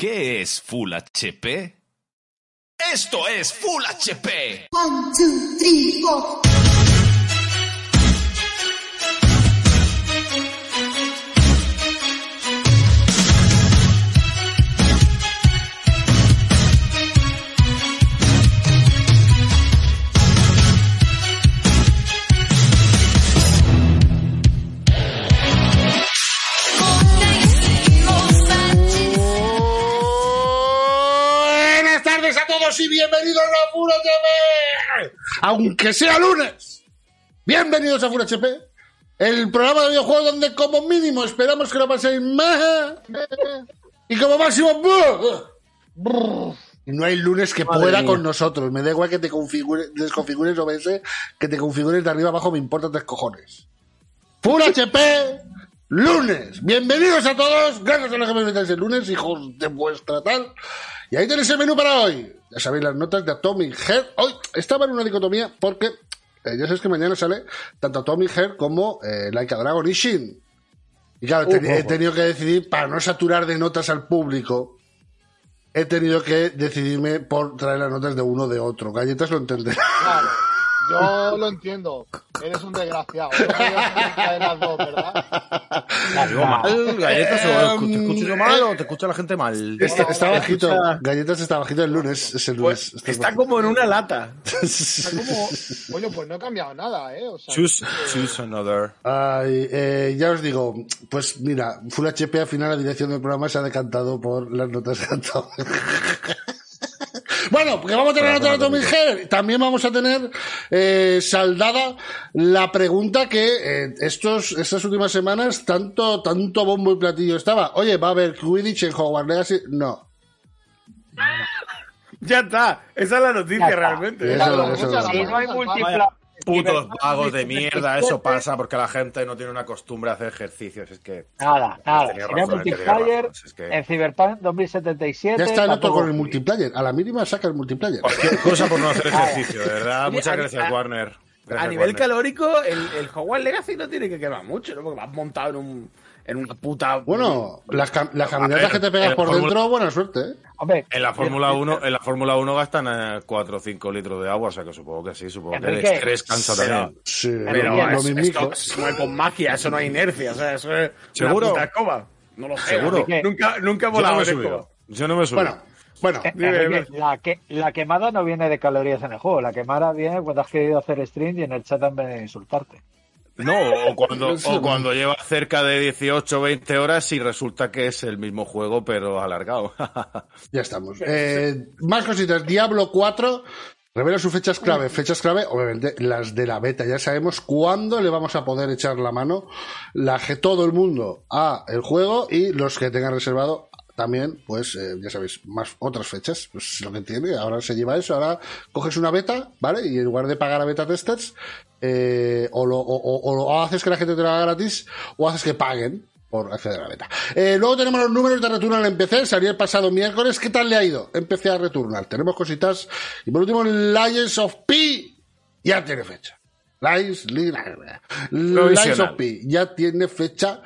¿Qué es Full HP? Esto es Full HP. One, two, three, four. Todos y bienvenidos a Full HP. Aunque sea lunes. Bienvenidos a Full HP. El programa de videojuegos donde como mínimo esperamos que lo paséis más. Y como máximo... no hay lunes que pueda con nosotros. Me da igual que te configure, desconfigures OBS, que te configures de arriba abajo, me importa tres cojones. Full HP, lunes. Bienvenidos a todos. Gracias a los que me invitáis el lunes, hijos de vuestra tal. Y ahí tenéis el menú para hoy. Ya sabéis las notas de Atomic Head. Hoy estaba en una dicotomía porque eh, ya sabéis que mañana sale tanto Atomic Head como eh, Like a Dragon y Shin. Y claro, he tenido que decidir, para no saturar de notas al público, he tenido que decidirme por traer las notas de uno de otro. Galletas lo entenderá. Claro, yo lo entiendo. Eres un desgraciado. No podías de las dos, ¿verdad? Digo mal, galletas, o te escucho yo mal o te escucha la gente mal. Está, está bajito. Galletas está bajito el lunes. Es el lunes. Pues, está como en una lata. Está como... Oye, pues no he cambiado nada, ¿eh? O sea, Choose, choose another. Ay, eh, ya os digo, pues mira, Full HP al final la dirección del programa se ha decantado por las notas de Atomic. Bueno, porque vamos a tener otra Head. También vamos a tener eh, saldada la pregunta que eh, estos, estas últimas semanas tanto, tanto bombo y platillo estaba. Oye, ¿va a haber Quidditch en Hogwarts Legacy? No. Ya está, esa es la noticia realmente. Eso- eso- no hay. Putos vagos de mierda, eso pasa porque la gente no tiene una costumbre a hacer ejercicios. Es que. Nada, nada. Tenía Si no multiplayer, razón, es que- en Cyberpunk 2077... Ya está el otro con el multiplayer. A la mínima saca el multiplayer. Cualquier cosa por no hacer ejercicio, de verdad. Muchas gracias, a- Warner. A nivel Warner. calórico, el, el Hogwarts Legacy no tiene que quemar mucho, ¿no? Porque vas montado en un en una puta. Bueno, las, cam- las caminatas ver, que te pegas por dentro, buena suerte, ¿eh? Hombre, En la Fórmula 1, en la Fórmula 1 gastan eh, 4 o 5 litros de agua, o sea que supongo que sí, supongo que el estrés cansa también. Sí, pero lo es- esto se mueve con magia, eso no hay inercia, o sea, eso es ¿Seguro? una puta escoba. No lo sé. ¿Seguro? Enrique. Nunca, nunca he Yo no volado me he. Yo no me he subido. Bueno, bueno. eh, Dime, Enrique, la, que, la quemada no viene de calorías en el juego. La quemada viene cuando has querido hacer stream y en el chat han venido a insultarte. No, o cuando, o cuando lleva cerca de 18 o 20 horas y resulta que es el mismo juego, pero alargado. Ya estamos. Eh, más cositas. Diablo 4 revela sus fechas clave. Fechas clave, obviamente, las de la beta. Ya sabemos cuándo le vamos a poder echar la mano la que todo el mundo a el juego y los que tengan reservado también, pues eh, ya sabéis, más otras fechas. Pues es lo que tiene. Ahora se lleva eso. Ahora coges una beta, ¿vale? Y en lugar de pagar a beta testers, eh, o, lo, o, o- o lo haces que la gente te lo haga gratis, o haces que paguen por acceder a la beta. Eh, luego tenemos los números de Returnal en PC, salió el pasado miércoles. ¿Qué tal le ha ido? Empecé a Returnal. Tenemos cositas. Y por último, Lions of P ya tiene fecha. Lions, Lions of P ya tiene fecha.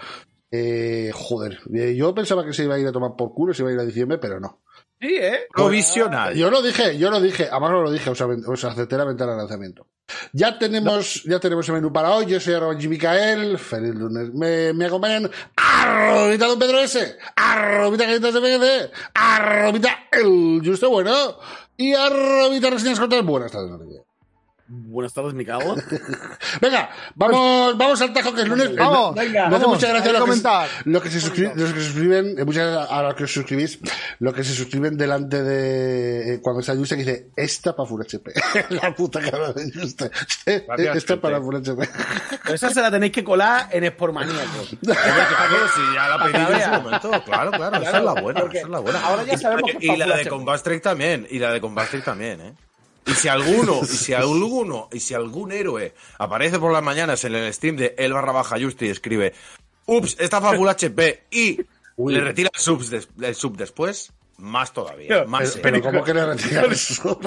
Eh, joder, eh, yo pensaba que se iba a ir a tomar por culo, se iba a ir a diciembre, pero no. Sí, ¿eh? Provisional. Yo lo dije, yo lo dije, además no lo dije, os, os acepté la ventana de lanzamiento. Ya tenemos, ya tenemos el menú para hoy, yo soy arroba Micael, feliz lunes. Me, me acompañan arrobita don Pedro S, arrobita galletas de PGC, arrobita el justo bueno, y arrobita reseñas cortas buenas tardes. Buenas tardes, mi cago. Venga, vamos, vamos al tajo que es lunes. Vamos, Eh, venga, hace vamos, mucha gracia hay que lo que, comentar. lo que se suscriben, los que se suscriben, eh, muchas gracias a los que os suscribís, lo que se suscriben delante de eh, cuando está Juste que dice esta para Full HP. La puta cara de Juste. Gracias, Esta para. Full HP. Esa se la tenéis que colar en Sportmaníaco. Claro, si ya la pedí yo en Para su ver. momento. Claro, claro, esa es la buena, esa es la buena. ahora ya sabemos que Y la de Combat Strike también, y la de Combat Strike también, ¿eh? Y si alguno, y si alguno, y si algún héroe aparece por las mañanas en el stream de el barra baja Justi y escribe, ups, esta Full HP y le retira el, subs des- el sub después, más todavía, más Pero, pero. ¿cómo que le retiras eso?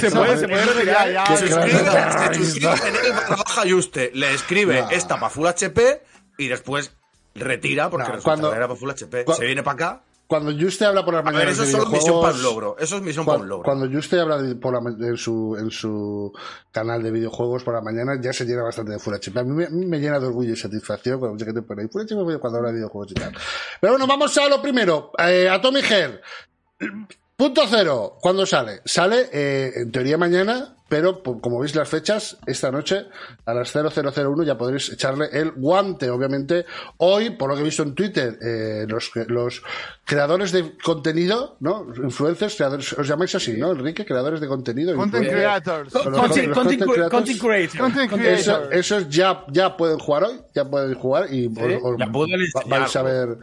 Se puede, se puede retirar. Ya, Se suscribe, en el barra baja Juste, le escribe esta para Full HP y después retira porque resulta cuando- que era para Full HP. Se viene para acá. Cuando Juste habla por las A ver, mañanas eso es solo misión para un logro. Eso es misión para un logro. cuando Juste habla de- por la en, su, en su canal de videojuegos por la mañana, ya se llena bastante de Full HP. A mí me, llena de orgullo y satisfacción cuando mucha gente pone ahí Full HP cuando habla de videojuegos y tal. Pero bueno, vamos a lo primero. Eh, Atomic Heart. Punto cero. ¿Cuándo sale? Sale, eh, en teoría mañana, pero como veis las fechas, esta noche a las 0001 ya podréis echarle el guante. Obviamente, hoy, por lo que he visto en Twitter, eh, los, los creadores de contenido, ¿no? Influencers, creadores, os llamáis así, ¿no? Enrique, creadores de contenido. Content creators. Content, content content, creators. esos ya, ya pueden jugar hoy, ya pueden jugar y os- vais a ver,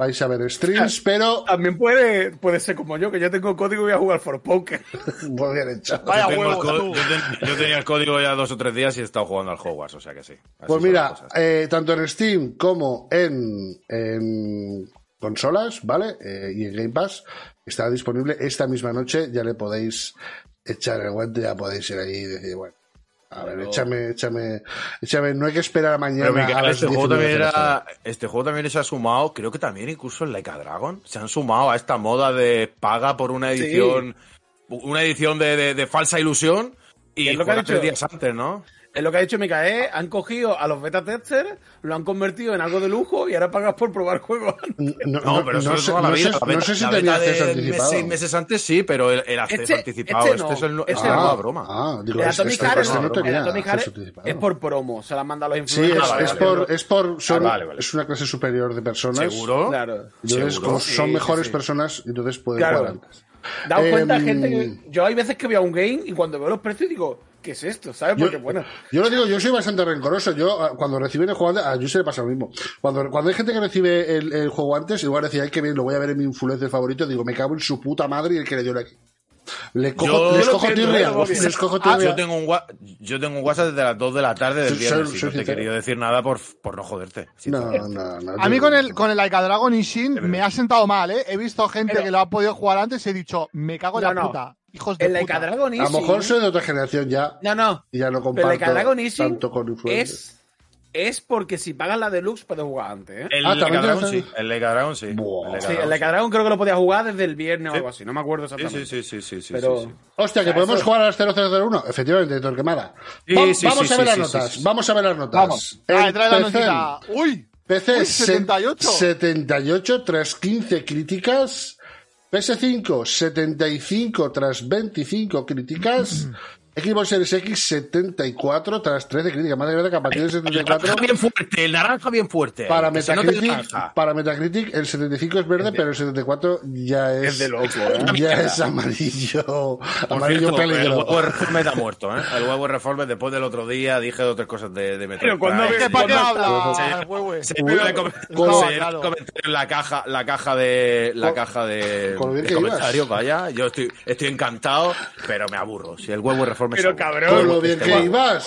vais a ver streams, pero También puede, puede ser como yo, que yo tengo código y voy a jugar for poker. muy bien hecho. Vaya Yo co- tú. yo, ten- yo tenía el código ya dos o tres días y he estado jugando al Hogwarts, o sea que sí. Así Pues mira, eh, tanto en Steam como en, en consolas, ¿vale? Eh, y en Game Pass estará disponible esta misma noche. Ya le podéis echar el guante, ya podéis ir ahí y decir, bueno, a ver, échame, échame, échame. No hay que esperar a mañana Pero a este 10 y juego también era, este juego también se ha sumado, creo que también incluso en Laika Dragon, se han sumado a esta moda de paga por una edición, una edición de, de- de falsa ilusión y Es lo que ha dicho. días antes, ¿no? Es lo que ha dicho Mikael, han cogido a los beta testers, lo han convertido en algo de lujo y ahora pagas por probar juegos. No, No, pero eso no es sé, toda la no vida. sé- La beta- no sé si la tenía acceso anticipado. seis meses antes sí, pero el, el acceso Este- anticipado, este este, no, es el, este no. nueva broma. Ah, digo, El es- Atomic Heart, este no, no tenía acceso anticipado. es por promo, se la han mandado a los Sí, influencers. es, vale, es vale, por, vale. es por, son- Ah, vale, vale. es una clase superior de personas. ¿Seguro? Claro. Entonces, Seguro. como Sí, son sí, mejores sí. personas, entonces pueden Claro. jugar antes. Daos cuenta, Em, gente, que yo hay veces que veo un game y cuando veo los precios digo, ¿qué es esto? ¿Sabes? Yo, Porque bueno, yo lo digo, yo soy bastante rencoroso. Yo, ah, cuando reciben el juego antes, a Yuse le pasa lo mismo. Cuando, cuando hay gente que recibe el, el juego antes, igual decir, ay, que bien, lo voy a ver en mi influencer favorito, digo, me cago en su puta madre y el que le dio aquí. Le cojo, Yo- les Yo lo cojo tirria, ¿eh? Les cojo Ah, yo tengo un yo tengo un WhatsApp desde las 2 de la tarde del viernes soy- soy no te he querido decir nada por, por no joderte. No, no, no. A mí yo- con el, con el Laika Dragon y Shin me ha sentado mal, ¿eh? He visto gente Pero- que lo ha podido jugar antes y he dicho, me cago en la no. puta. Hijos de el puta. Laika Dragon A Easy... lo mejor soy de otra generación ya. No, no. Y ya no Pero el comparto Dragon Easy tanto con influencers. es, es porque si pagas la deluxe puedes jugar antes, ¿eh? El Ah, Leica Dragon sí. El Leica Dragon sí. Buah. El Leica Sí, el Dragon Laika Dragon creo que lo podías jugar desde el viernes o Sí. algo así, no me acuerdo exactamente. Sí, sí, sí, sí, sí, Pero... sí, sí. Hostia, que O sea, podemos eso- jugar a las 0001. Efectivamente, Torquemada. Sí, Va- sí, vamos sí, a ver sí, las sí, notas. sí, sí. Vamos a ver las notas. Vamos. El Ah, trae la PC. notita. Uy. PC Uy, se- 78. 78 tras 15 críticas. PS5 75 tras 25 críticas. Xbox Series X 74 tras 13 críticas. Madre mía, que a partir del El 74 naranja bien fuerte, el naranja bien fuerte. para Metacritic, naranja. para Metacritic el 75 es verde, pero el 74 ya es, es de loco, ¿eh? ya es amarillo, Por amarillo cierto, el huevo reforme está muerto, ¿eh? El huevo reforme, después del otro día, dije dos o tres cosas de, de Metroid Pero cuando ves- ¿Qué, ¿Para qué ¿Cuándo habla? Sí. huehue? Se comentario en la caja, la caja de, la Con- caja de, ibas. vaya. Yo estoy, estoy encantado, pero me aburro. Si el huevo reforme Pero cabrón. Con lo bien que ibas.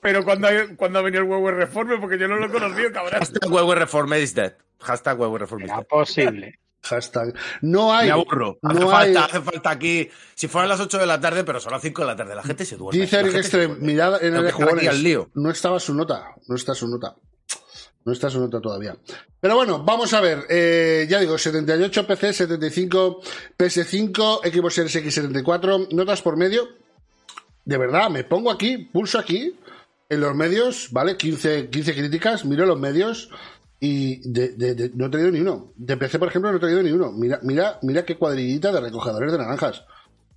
Pero cuando, cuando ha venido el huevo reforme, porque yo no lo he conocido, cabrón. Hashtag huevo reforme is dead. Hashtag huevo reforme is Era dead. posible. Hashtag. No hay. Me aburro. Hace No falta, hay. hace falta aquí. Si fueran las 8 de la tarde, pero son las 5 de la tarde. La gente se duerme. Dice Eric Extreme, mirad en el lío. No estaba su nota. No está su nota. No está su nota todavía. Pero bueno, vamos a ver. Eh, ya digo, 78 PC, 75 PS5, Xbox Series X 74, notas por medio. De verdad, me pongo aquí, pulso aquí, en los medios, ¿vale? 15, 15 críticas, miro los medios y de, no he traído ni uno. De PC, por ejemplo, no he traído ni uno. Mira, mira, mira qué cuadrillita de recogedores de naranjas.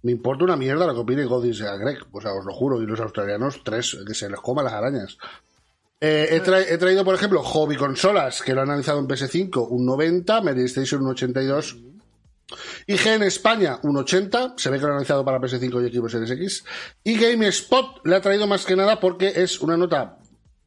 Me importa una mierda lo que opine Godis a Greg. O sea, os lo juro. Y los australianos, tres, que se les coma las arañas. Eh, he, tra- he traído, por ejemplo, Hobby Consolas, que lo han analizado en PS5, un 90, Mary Station un 82, IG en España, un 80, se ve que lo han analizado para PS5 y Xbox Series X. Y GameSpot le ha traído más que nada porque es una nota,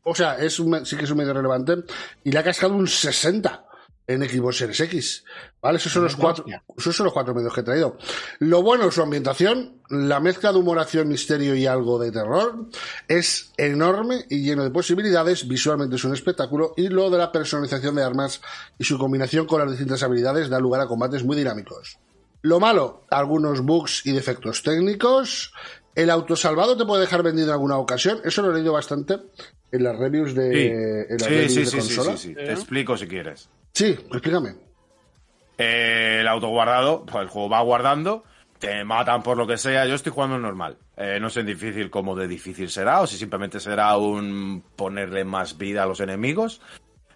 o sea, es un, sí que es un medio relevante, y le ha cascado un 60 en Xbox Series X. ¿Vale? Esos son los cuatro, esos son los cuatro medios que he traído. Lo bueno es su ambientación, la mezcla de humor, acción, misterio y algo de terror es enorme y lleno de posibilidades, visualmente es un espectáculo y lo de la personalización de armas y su combinación con las distintas habilidades da lugar a combates muy dinámicos. Lo malo, algunos bugs y defectos técnicos. El autosalvado te puede dejar vendido en alguna ocasión. Eso lo he leído bastante en las reviews de, Sí, en las sí, reviews sí, de sí, sí, consola. sí, sí. Te explico si quieres. Sí, explícame. Eh, el autoguardado, pues el juego va guardando, te matan por lo que sea. Yo estoy jugando normal. Eh, no sé en difícil cómo de difícil será, o si simplemente será un ponerle más vida a los enemigos.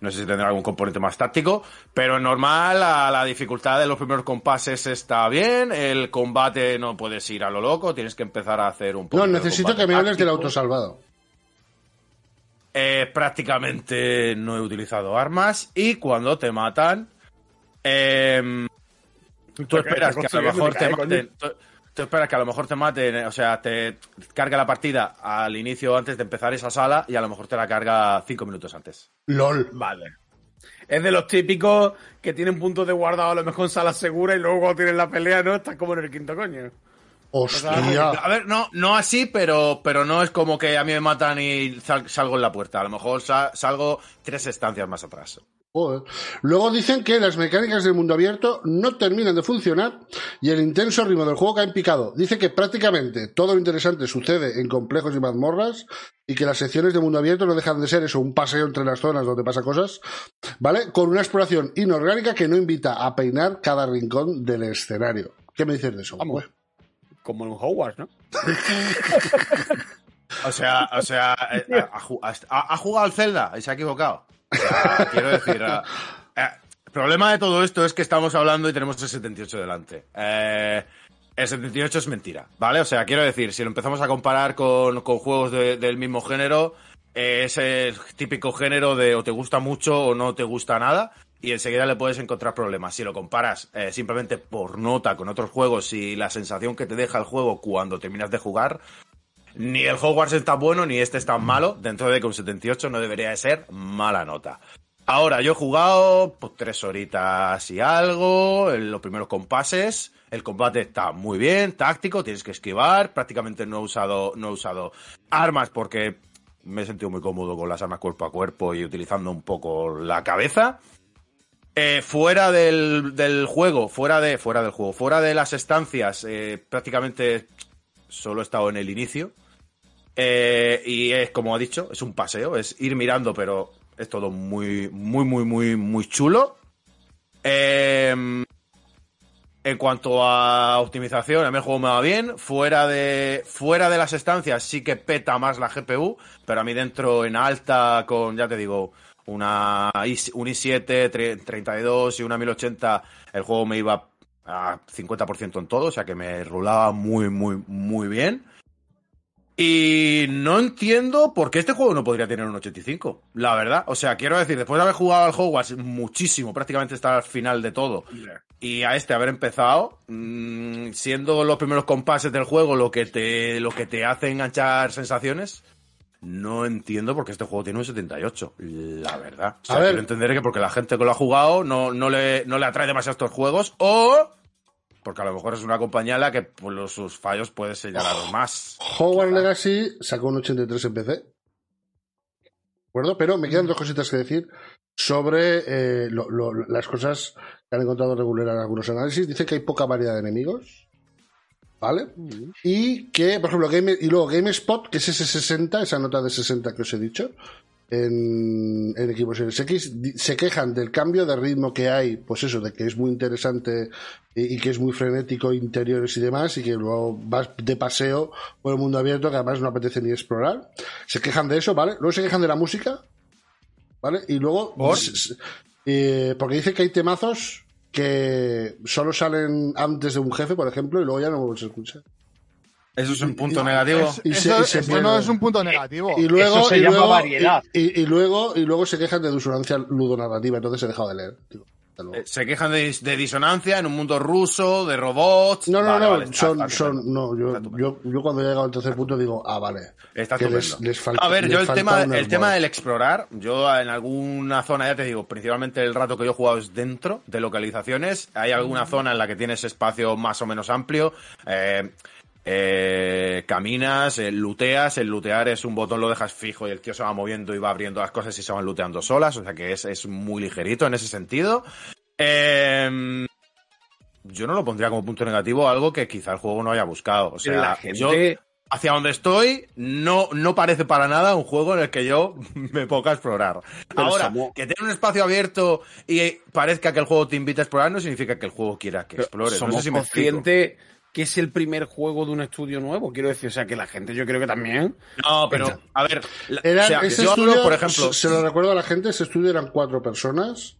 No sé si tendrá algún componente más táctico, pero en normal la, la dificultad de los primeros compases está bien. El combate no puedes ir a lo loco, tienes que empezar a hacer un poco. No, necesito que me hables del autosalvado. Eh, prácticamente no he utilizado armas y cuando te matan, em, tú esperas que a lo mejor te maten. Tú, tú esperas que a lo mejor te maten, o sea, te carga la partida al inicio antes de empezar esa sala y a lo mejor te la carga cinco minutos antes. LOL. Vale. Es de los típicos que tienen puntos de guardado a lo mejor en sala segura y luego cuando tienen la pelea, ¿no? Estás como en el quinto coño. Hostia. A ver, no, no así, pero, pero no es como que a mí me matan y sal- salgo en la puerta. A lo mejor sa- salgo tres estancias más atrás. Joder. Luego dicen que las mecánicas del mundo abierto no terminan de funcionar y el intenso ritmo del juego cae en picado. Dice que prácticamente todo lo interesante sucede en complejos y mazmorras y que las secciones de mundo abierto no dejan de ser eso, un paseo entre las zonas donde pasa cosas, ¿vale? Con una exploración inorgánica que no invita a peinar cada rincón del escenario. ¿Qué me dices de eso? Vamos. Como en Hogwarts, ¿no? O sea, o sea, eh, ha, ju- ha- ha jugado al Zelda y se ha equivocado. O sea, quiero decir, eh, eh, el problema de todo esto es que estamos hablando y tenemos el 78 delante. Eh, el 78 es mentira, ¿vale? O sea, quiero decir, si lo empezamos a comparar con, con juegos de- del mismo género, eh, es el típico género de o te gusta mucho o no te gusta nada y enseguida le puedes encontrar problemas. Si lo comparas eh, simplemente por nota con otros juegos y la sensación que te deja el juego cuando terminas de jugar, ni el Hogwarts es tan bueno ni este es tan malo, dentro de que un 78 no debería de ser mala nota. Ahora, yo he jugado pues, tres horitas y algo, en los primeros compases. El combate está muy bien, táctico, tienes que esquivar. Prácticamente no he usado, no he usado armas porque me he sentido muy cómodo con las armas cuerpo a cuerpo y utilizando un poco la cabeza. Eh, fuera del, del juego, fuera de, fuera del juego, fuera de las estancias, eh, prácticamente solo he estado en el inicio. Eh, y es como ha dicho, es un paseo, es ir mirando, pero es todo muy, muy, muy, muy, muy chulo. Eh, en cuanto a optimización, a mí el juego me va bien. Fuera de, fuera de las estancias sí que peta más la GPU, pero a mí dentro en alta con, ya te digo, una i- un i7 tre- 32 y una 1080, el juego me iba a 50% en todo, o sea que me rulaba muy, muy, muy bien. Y no entiendo por qué este juego no podría tener un 85, la verdad. O sea, quiero decir, después de haber jugado al Hogwarts muchísimo, prácticamente estar al final de todo, y a este haber empezado, mm, siendo los primeros compases del juego lo que te, lo que te hace enganchar sensaciones, no entiendo por qué este juego tiene un 78, la verdad. O sea, A ver. quiero entender que porque la gente que lo ha jugado no, no, le, no le atrae demasiado estos juegos, o porque a lo mejor es una compañía a la que por los, sus fallos puedes señalar más. Hogwarts Legacy sacó un 83 en PC. ¿De acuerdo? Pero me quedan dos cositas que decir sobre eh, lo- lo- las cosas que han encontrado regular en algunos análisis. Dice que hay poca variedad de enemigos. ¿Vale? Y que, por ejemplo, Game, y luego GameSpot, que es ese 60, esa nota de 60 que os he dicho, en, en Xbox Series X, se quejan del cambio de ritmo que hay, pues eso, de que es muy interesante y, y que es muy frenético, interiores y demás, y que luego vas de paseo por el mundo abierto que además no apetece ni explorar. Se quejan de eso, ¿vale? Luego se quejan de la música, ¿vale? Y luego, eh, porque dice que hay temazos que solo salen antes de un jefe, por ejemplo, y luego ya no se escucha. Eso es un punto negativo. Y se- Eso, y se eso pierde. no es un punto negativo. Y luego, Eso se y llama luego, variedad. Y, y- y luego, y luego se quejan de disonancia ludonarrativa, entonces he dejado de leer. Eh, Se quejan de, dis- de disonancia en un mundo ruso, de robots. No, no, Vale, no, vale, está- son, está son, estupendo. no, yo, yo, yo cuando he llegado al tercer punto digo, ah, vale. Está que les, estupendo. les falta, a ver, yo el tema, el tema del explorar, yo en alguna zona, ya te digo, principalmente el rato que yo he jugado es dentro de localizaciones. Hay alguna zona en la que tienes espacio más o menos amplio. eh, eh, caminas, eh, looteas, el lootear es un botón, lo dejas fijo y el tío se va moviendo y va abriendo las cosas y se van looteando solas, o sea que es, es muy ligerito en ese sentido. Eh, yo no lo pondría como punto negativo algo que quizá el juego no haya buscado. O la sea, gente- yo hacia donde estoy no, no parece para nada un juego en el que yo me ponga a explorar. Ahora, somos- que tenga un espacio abierto y parezca que el juego te invita a explorar no significa que el juego quiera que explores. No somos sé si me explico. Que es el primer juego de un estudio nuevo. Quiero decir, o sea, que la gente yo creo que también. No, pero, a ver, la- Era, o sea, ese yo hablo, estudio, por ejemplo, se, lo recuerdo a la gente, ese estudio eran cuatro personas.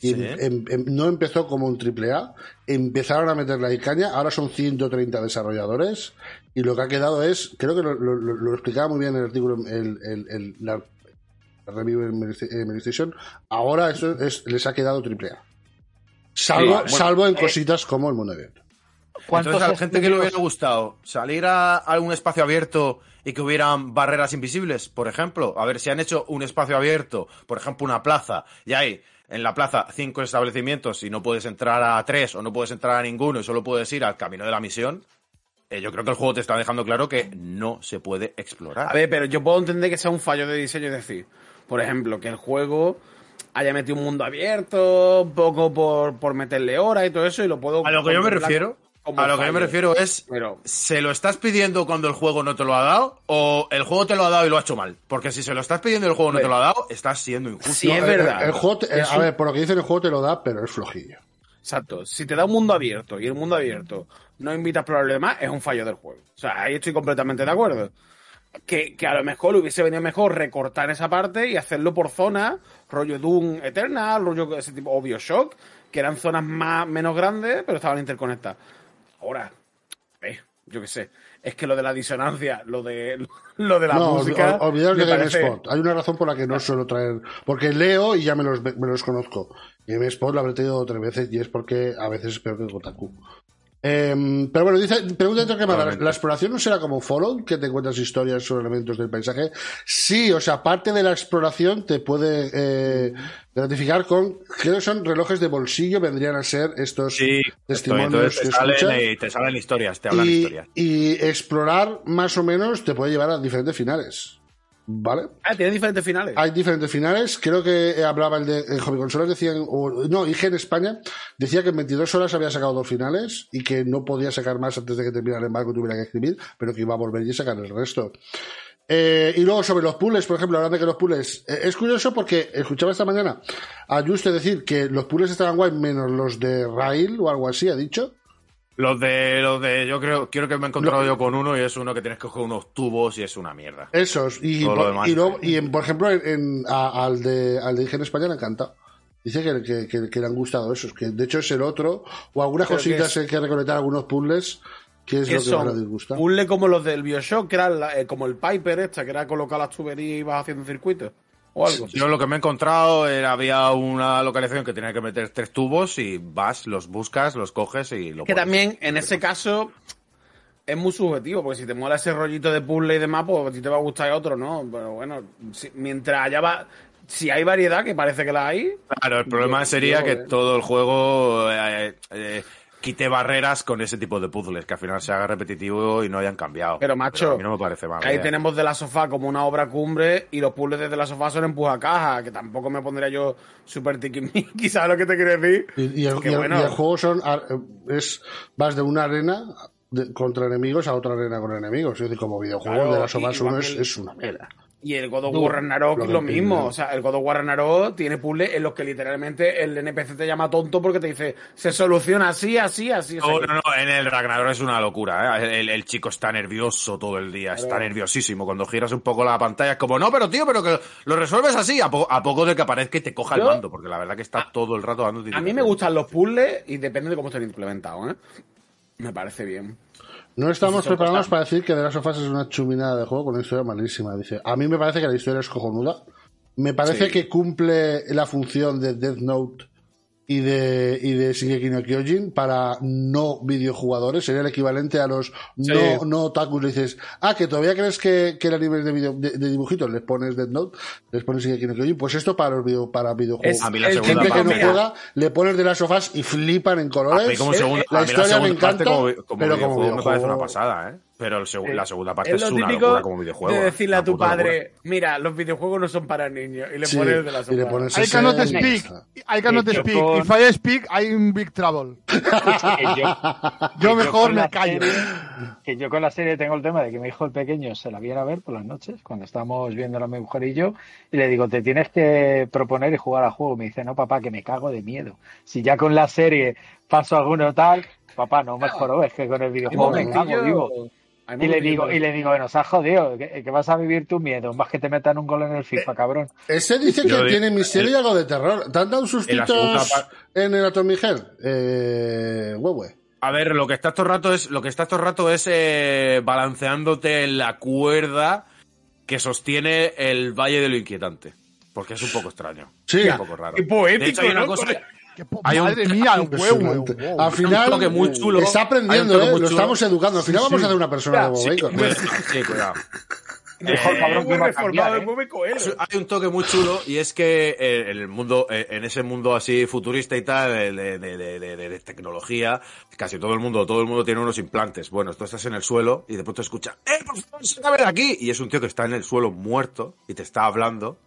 Y Sí. em- em- no empezó como un triple A, empezaron a meterle ahí caña, ahora son 130 desarrolladores y lo que ha quedado es, creo que lo, lo- lo- lo explicaba muy bien el artículo, el, el- el- la, la review en Medist- en Medistation, ahora eso es, les ha quedado triple A. Salvo, Sí, bueno, salvo en cositas como el mundo abierto. ¿Cuántos Entonces, a la gente que le hubiera gustado salir a algún espacio abierto y que hubieran barreras invisibles, por ejemplo, a ver si han hecho un espacio abierto, por ejemplo, una plaza, y hay en la plaza cinco establecimientos y no puedes entrar a tres o no puedes entrar a ninguno y solo puedes ir al camino de la misión, eh, yo creo que el juego te está dejando claro que no se puede explorar. A ver, pero yo puedo entender que sea un fallo de diseño, es decir, por ejemplo, que el juego haya metido un mundo abierto, un poco por, por meterle horas y todo eso, y lo puedo. a lo que yo me refiero, como a lo que yo me refiero es Pero- ¿Se lo estás pidiendo cuando el juego no te lo ha dado? ¿O el juego te lo ha dado y lo ha hecho mal? Porque si se lo estás pidiendo y el juego no te lo ha dado, estás siendo injusto. Sí, es el- verdad. El, juego te- Es a un- ver, por lo que dicen, el juego te lo da, pero es flojillo. Exacto. Si te da un mundo abierto y el mundo abierto no invita a explorar lo demás, es un fallo del juego. O sea, ahí estoy completamente de acuerdo. Que, que a lo mejor le hubiese venido mejor recortar esa parte y hacerlo por zonas, rollo Doom Eternal, rollo ese tipo, o Bioshock, que eran zonas más, menos grandes, pero estaban interconectadas. Ahora, eh, yo qué sé, es que lo de la disonancia, lo de, lo de la no, música. ol- olvidaos de parece- GameSpot. Hay una razón por la que no suelo traer. Porque leo y ya me los, me los conozco. GameSpot lo habré traído tres veces y es porque a veces es peor que Kotaku. Em, pero bueno, dice, pregunta entre que ¿la, la exploración no será como Fallout, que te encuentras historias sobre elementos del paisaje? Sí, o sea, parte de la exploración te puede eh, gratificar con, creo que son relojes de bolsillo, vendrían a ser estos Sí, testimonios entonces que te salen, y te salen historias, te hablan y, historias. y explorar más o menos te puede llevar a diferentes finales. ¿Vale? Ah, tiene diferentes finales. Hay diferentes finales. Creo que hablaba el de en Hobby Consolas, decían, o, no, IG en España, decía que en 22 horas había sacado dos finales y que no podía sacar más antes de que terminara el embargo y tuviera que escribir, pero que iba a volver y sacar el resto. Eh, y luego sobre los puzzles, por ejemplo, hablando de que los puzzles, eh, es curioso porque escuchaba esta mañana a Juste decir que los puzzles estaban guay menos los de Rail o algo así, ha dicho. Los de, los de, yo creo, quiero que me he encontrado yo con uno y es uno que tienes que coger unos tubos y es una mierda. Esos. Y, por, demás. y, luego- y en- por ejemplo, en, en- a- al de al de IG en España le ha encantado. Dice que, que, que- que le han gustado esos, que de hecho es el otro, o algunas que cositas es- hay que recolectar algunos puzzles, que es que lo que más son le disgusta. puzzles como los del Bioshock, que era la- eh, como el Piper esta, que era colocar las tuberías y vas haciendo circuitos. O algo. Yo lo que me he encontrado era, había una localización que tenía que meter tres tubos y vas, los buscas, los coges y lo que pones. también, en ese caso, es muy subjetivo, porque si te mola ese rollito de puzzle y demás, pues a ti te va a gustar y a otro no. Pero bueno, si- mientras haya va, si hay variedad, que parece que la hay, Claro, el problema sería que todo el juego eh, eh, quite barreras con ese tipo de puzzles, que al final se haga repetitivo y no hayan cambiado. Pero, macho, a mí no me parece mal. ahí tenemos de la sofá como una obra cumbre y los puzzles desde la sofá son empuja caja, que tampoco me pondría yo súper tiquismiqui, ¿sabes lo que te quiero decir? Y, y el, y el- bueno. y el juego son ar- es vas de una arena de- contra enemigos a otra arena con enemigos. Es decir, como videojuego Claro, de Us igual 1 que es, el- es una mierda. Y el God of No, War Ragnarok lo lo, mismo. O sea, el God of War Ragnarok tiene puzzles en los que literalmente el NPC te llama tonto porque te dice, se soluciona así, así, así. No, así". no, no, en el Ragnarok es una locura, ¿eh? El, el chico está nervioso todo el día, está nerviosísimo. Cuando giras un poco la pantalla es como, no, pero tío, pero que lo resuelves así, a, po- a poco de que aparezca y te coja el mando, porque la verdad que está todo el rato dando A mí me gustan los puzzles y depende de cómo estén implementados, ¿eh? Me parece bien. No estamos preparados para decir que The Last of Us es una chuminada de juego con una historia malísima. Dice, a mí me parece que la historia es cojonuda. Me parece Sí. que cumple la función de Death Note y de, y de Shingeki no Kyojin para no videojugadores. Sería el equivalente a los no, no otakus. Le dices, ah, que todavía crees que, que el anime es de, video, de, de dibujitos. Les pones Death Note, les pones Shingeki no Kyojin. Pues esto para los video, para videojuegos. Es- A mí la el segunda Gente que no parte- juega, le pones The Last of Us y flipan en A colores. mí como segunda, la a mí la historia me segunda parte encanta, como, como pero como videojuego me parece una pasada, ¿eh? Pero el seg- la segunda parte es es, una locura como videojuego. de decirle a tu locura. padre, mira, los videojuegos no son para niños. Y le Sí, pones de la y le pones sopa. I ese- cannot ya speak. I cannot Y speak. con- If I speak, I'm in big trouble. Yo, mejor me callo. serie- que yo con la serie tengo el tema de que mi hijo el pequeño se la viene a ver por las noches, cuando estamos viéndola mi mujer y yo, y le digo, te tienes que proponer y jugar al juego. Me dice, no, papá, que me cago de miedo. Si ya con la serie paso alguno tal, papá, no mejoró, es que con el videojuego me cago, digo. Y le digo, y le digo, nos has jodido, que, que vas a vivir tu miedo, más que te metan un gol en el FIFA, cabrón. Ese dice que Yo digo- tiene misterio y algo de terror. ¿Te han dado segunda sustitos en el Heart? Eh, huehue. A ver, lo que está todo el rato es, lo que está todo el rato es eh, balanceándote en la cuerda que sostiene el Valle de lo Inquietante. Porque es un poco extraño. Sí. Es un poco raro. Qué poético, de hecho, hay una ¿no? cosa. Hay un- madre mía, el huevo. Wow. Al final, toque muy chulo. está aprendiendo, un ¿eh? Lo estamos educando. Al final Sí, vamos sí. a hacer una persona de Sí, Bacon. cuidado. Sí, cuidado. Eh, cabrón que reformado, ¿eh? Hay un toque muy chulo y es que eh, en el mundo, eh, en ese mundo así futurista y tal, de, de- de- de- de- de tecnología, casi todo el mundo, todo el mundo tiene unos implantes. Bueno, tú estás en el suelo y de pronto escuchas, ¡eh, por favor, sácame de aquí! Y es un tío que está en el suelo muerto y te está hablando.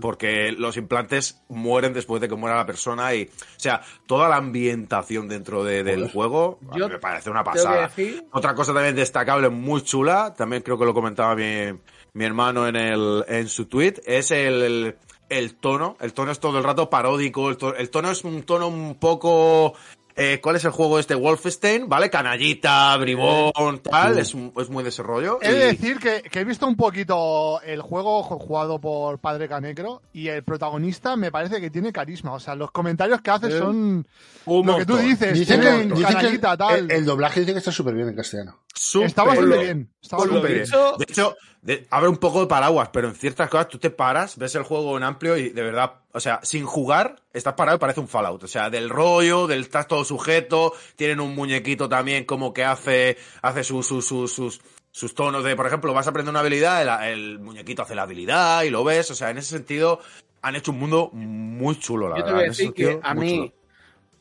Porque los implantes mueren después de que muera la persona y, o sea, toda la ambientación dentro de- del juego a mí me parece una pasada. decir- Otra cosa también destacable, muy chula, también creo que lo comentaba mi, mi hermano en, el, en su tweet, es el, el, el tono. El tono es todo el rato paródico, el tono es un tono un poco... eh, ¿Cuál es el juego este? Wolfenstein, ¿vale? Canallita, bribón, tal, es, un- es muy desarrollo. He de decir que, que he visto un poquito el juego ju- jugado por Padre Canecro y el protagonista me parece que tiene carisma. O sea, los comentarios que hace son Un lo que tú dices. Dicen tienen que, dicen que el, tal. el doblaje dice que está súper bien en castellano. Súper Está bastante bien. bien. Está bastante bien. dicho- De hecho, de- abre un poco de paraguas, pero en ciertas cosas tú te paras, ves el juego en amplio y de verdad, o sea, sin jugar, estás parado y parece un Fallout. O sea, del rollo, del estás todo sujeto, tienen un muñequito también como que hace, hace sus, sus, sus, sus, sus tonos de, por ejemplo, vas a aprender una habilidad, el, el muñequito hace la habilidad y lo ves. O sea, en ese sentido, han hecho un mundo muy chulo, la Yo te verdad. voy a que sentido, a mí,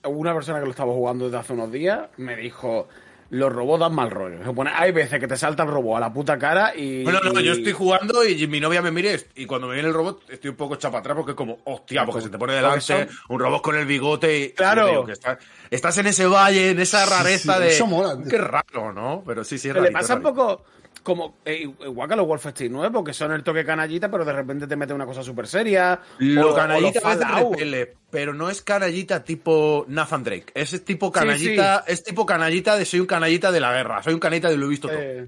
chulo. una persona que lo estaba jugando desde hace unos días me dijo: Los robots dan mal rollo. Hay veces que te salta el robot a la puta cara y. Bueno, no, yo estoy jugando y mi novia me mira y- cuando me viene el robot estoy un poco chapa atrás porque es como, hostia, porque se te pone delante un robot con el bigote y... Claro. yo digo que está- estás en ese valle, en esa rareza sí, de... eso mola. Qué raro, ¿no? Pero sí, sí, es Pero le pasa un poco como eh, igual que los Wolfenstein nuevos, que son el toque canallita, pero de repente te mete una cosa súper seria. Lo o- o canallita a repele, pero no es canallita tipo Nathan Drake. Es tipo canallita, es tipo canallita de soy un canallita de la guerra, soy un canallita de lo he visto todo. Eh,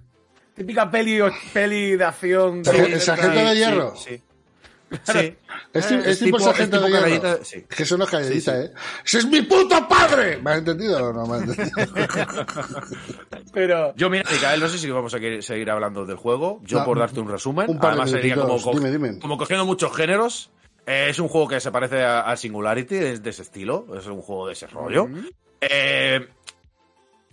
típica peli, peli de acción. De- el sargento de Sí, hierro. Sí. Sí. Es, ti- es tipo sargento es tipo de hierro. canallita, sí. Que son los calladitas, Sí, sí. ¿eh? ¡Ese es mi puto padre! ¿Me has entendido o no me has entendido? Pero Yo, mira, Micael, no sé si vamos a seguir hablando del juego. Yo, No, por darte un resumen, un par de además sería como, co- Dime, dime. como cogiendo muchos géneros. Eh, es un juego que se parece a, a Singularity, es de ese estilo. Es un juego de ese rollo. Eh,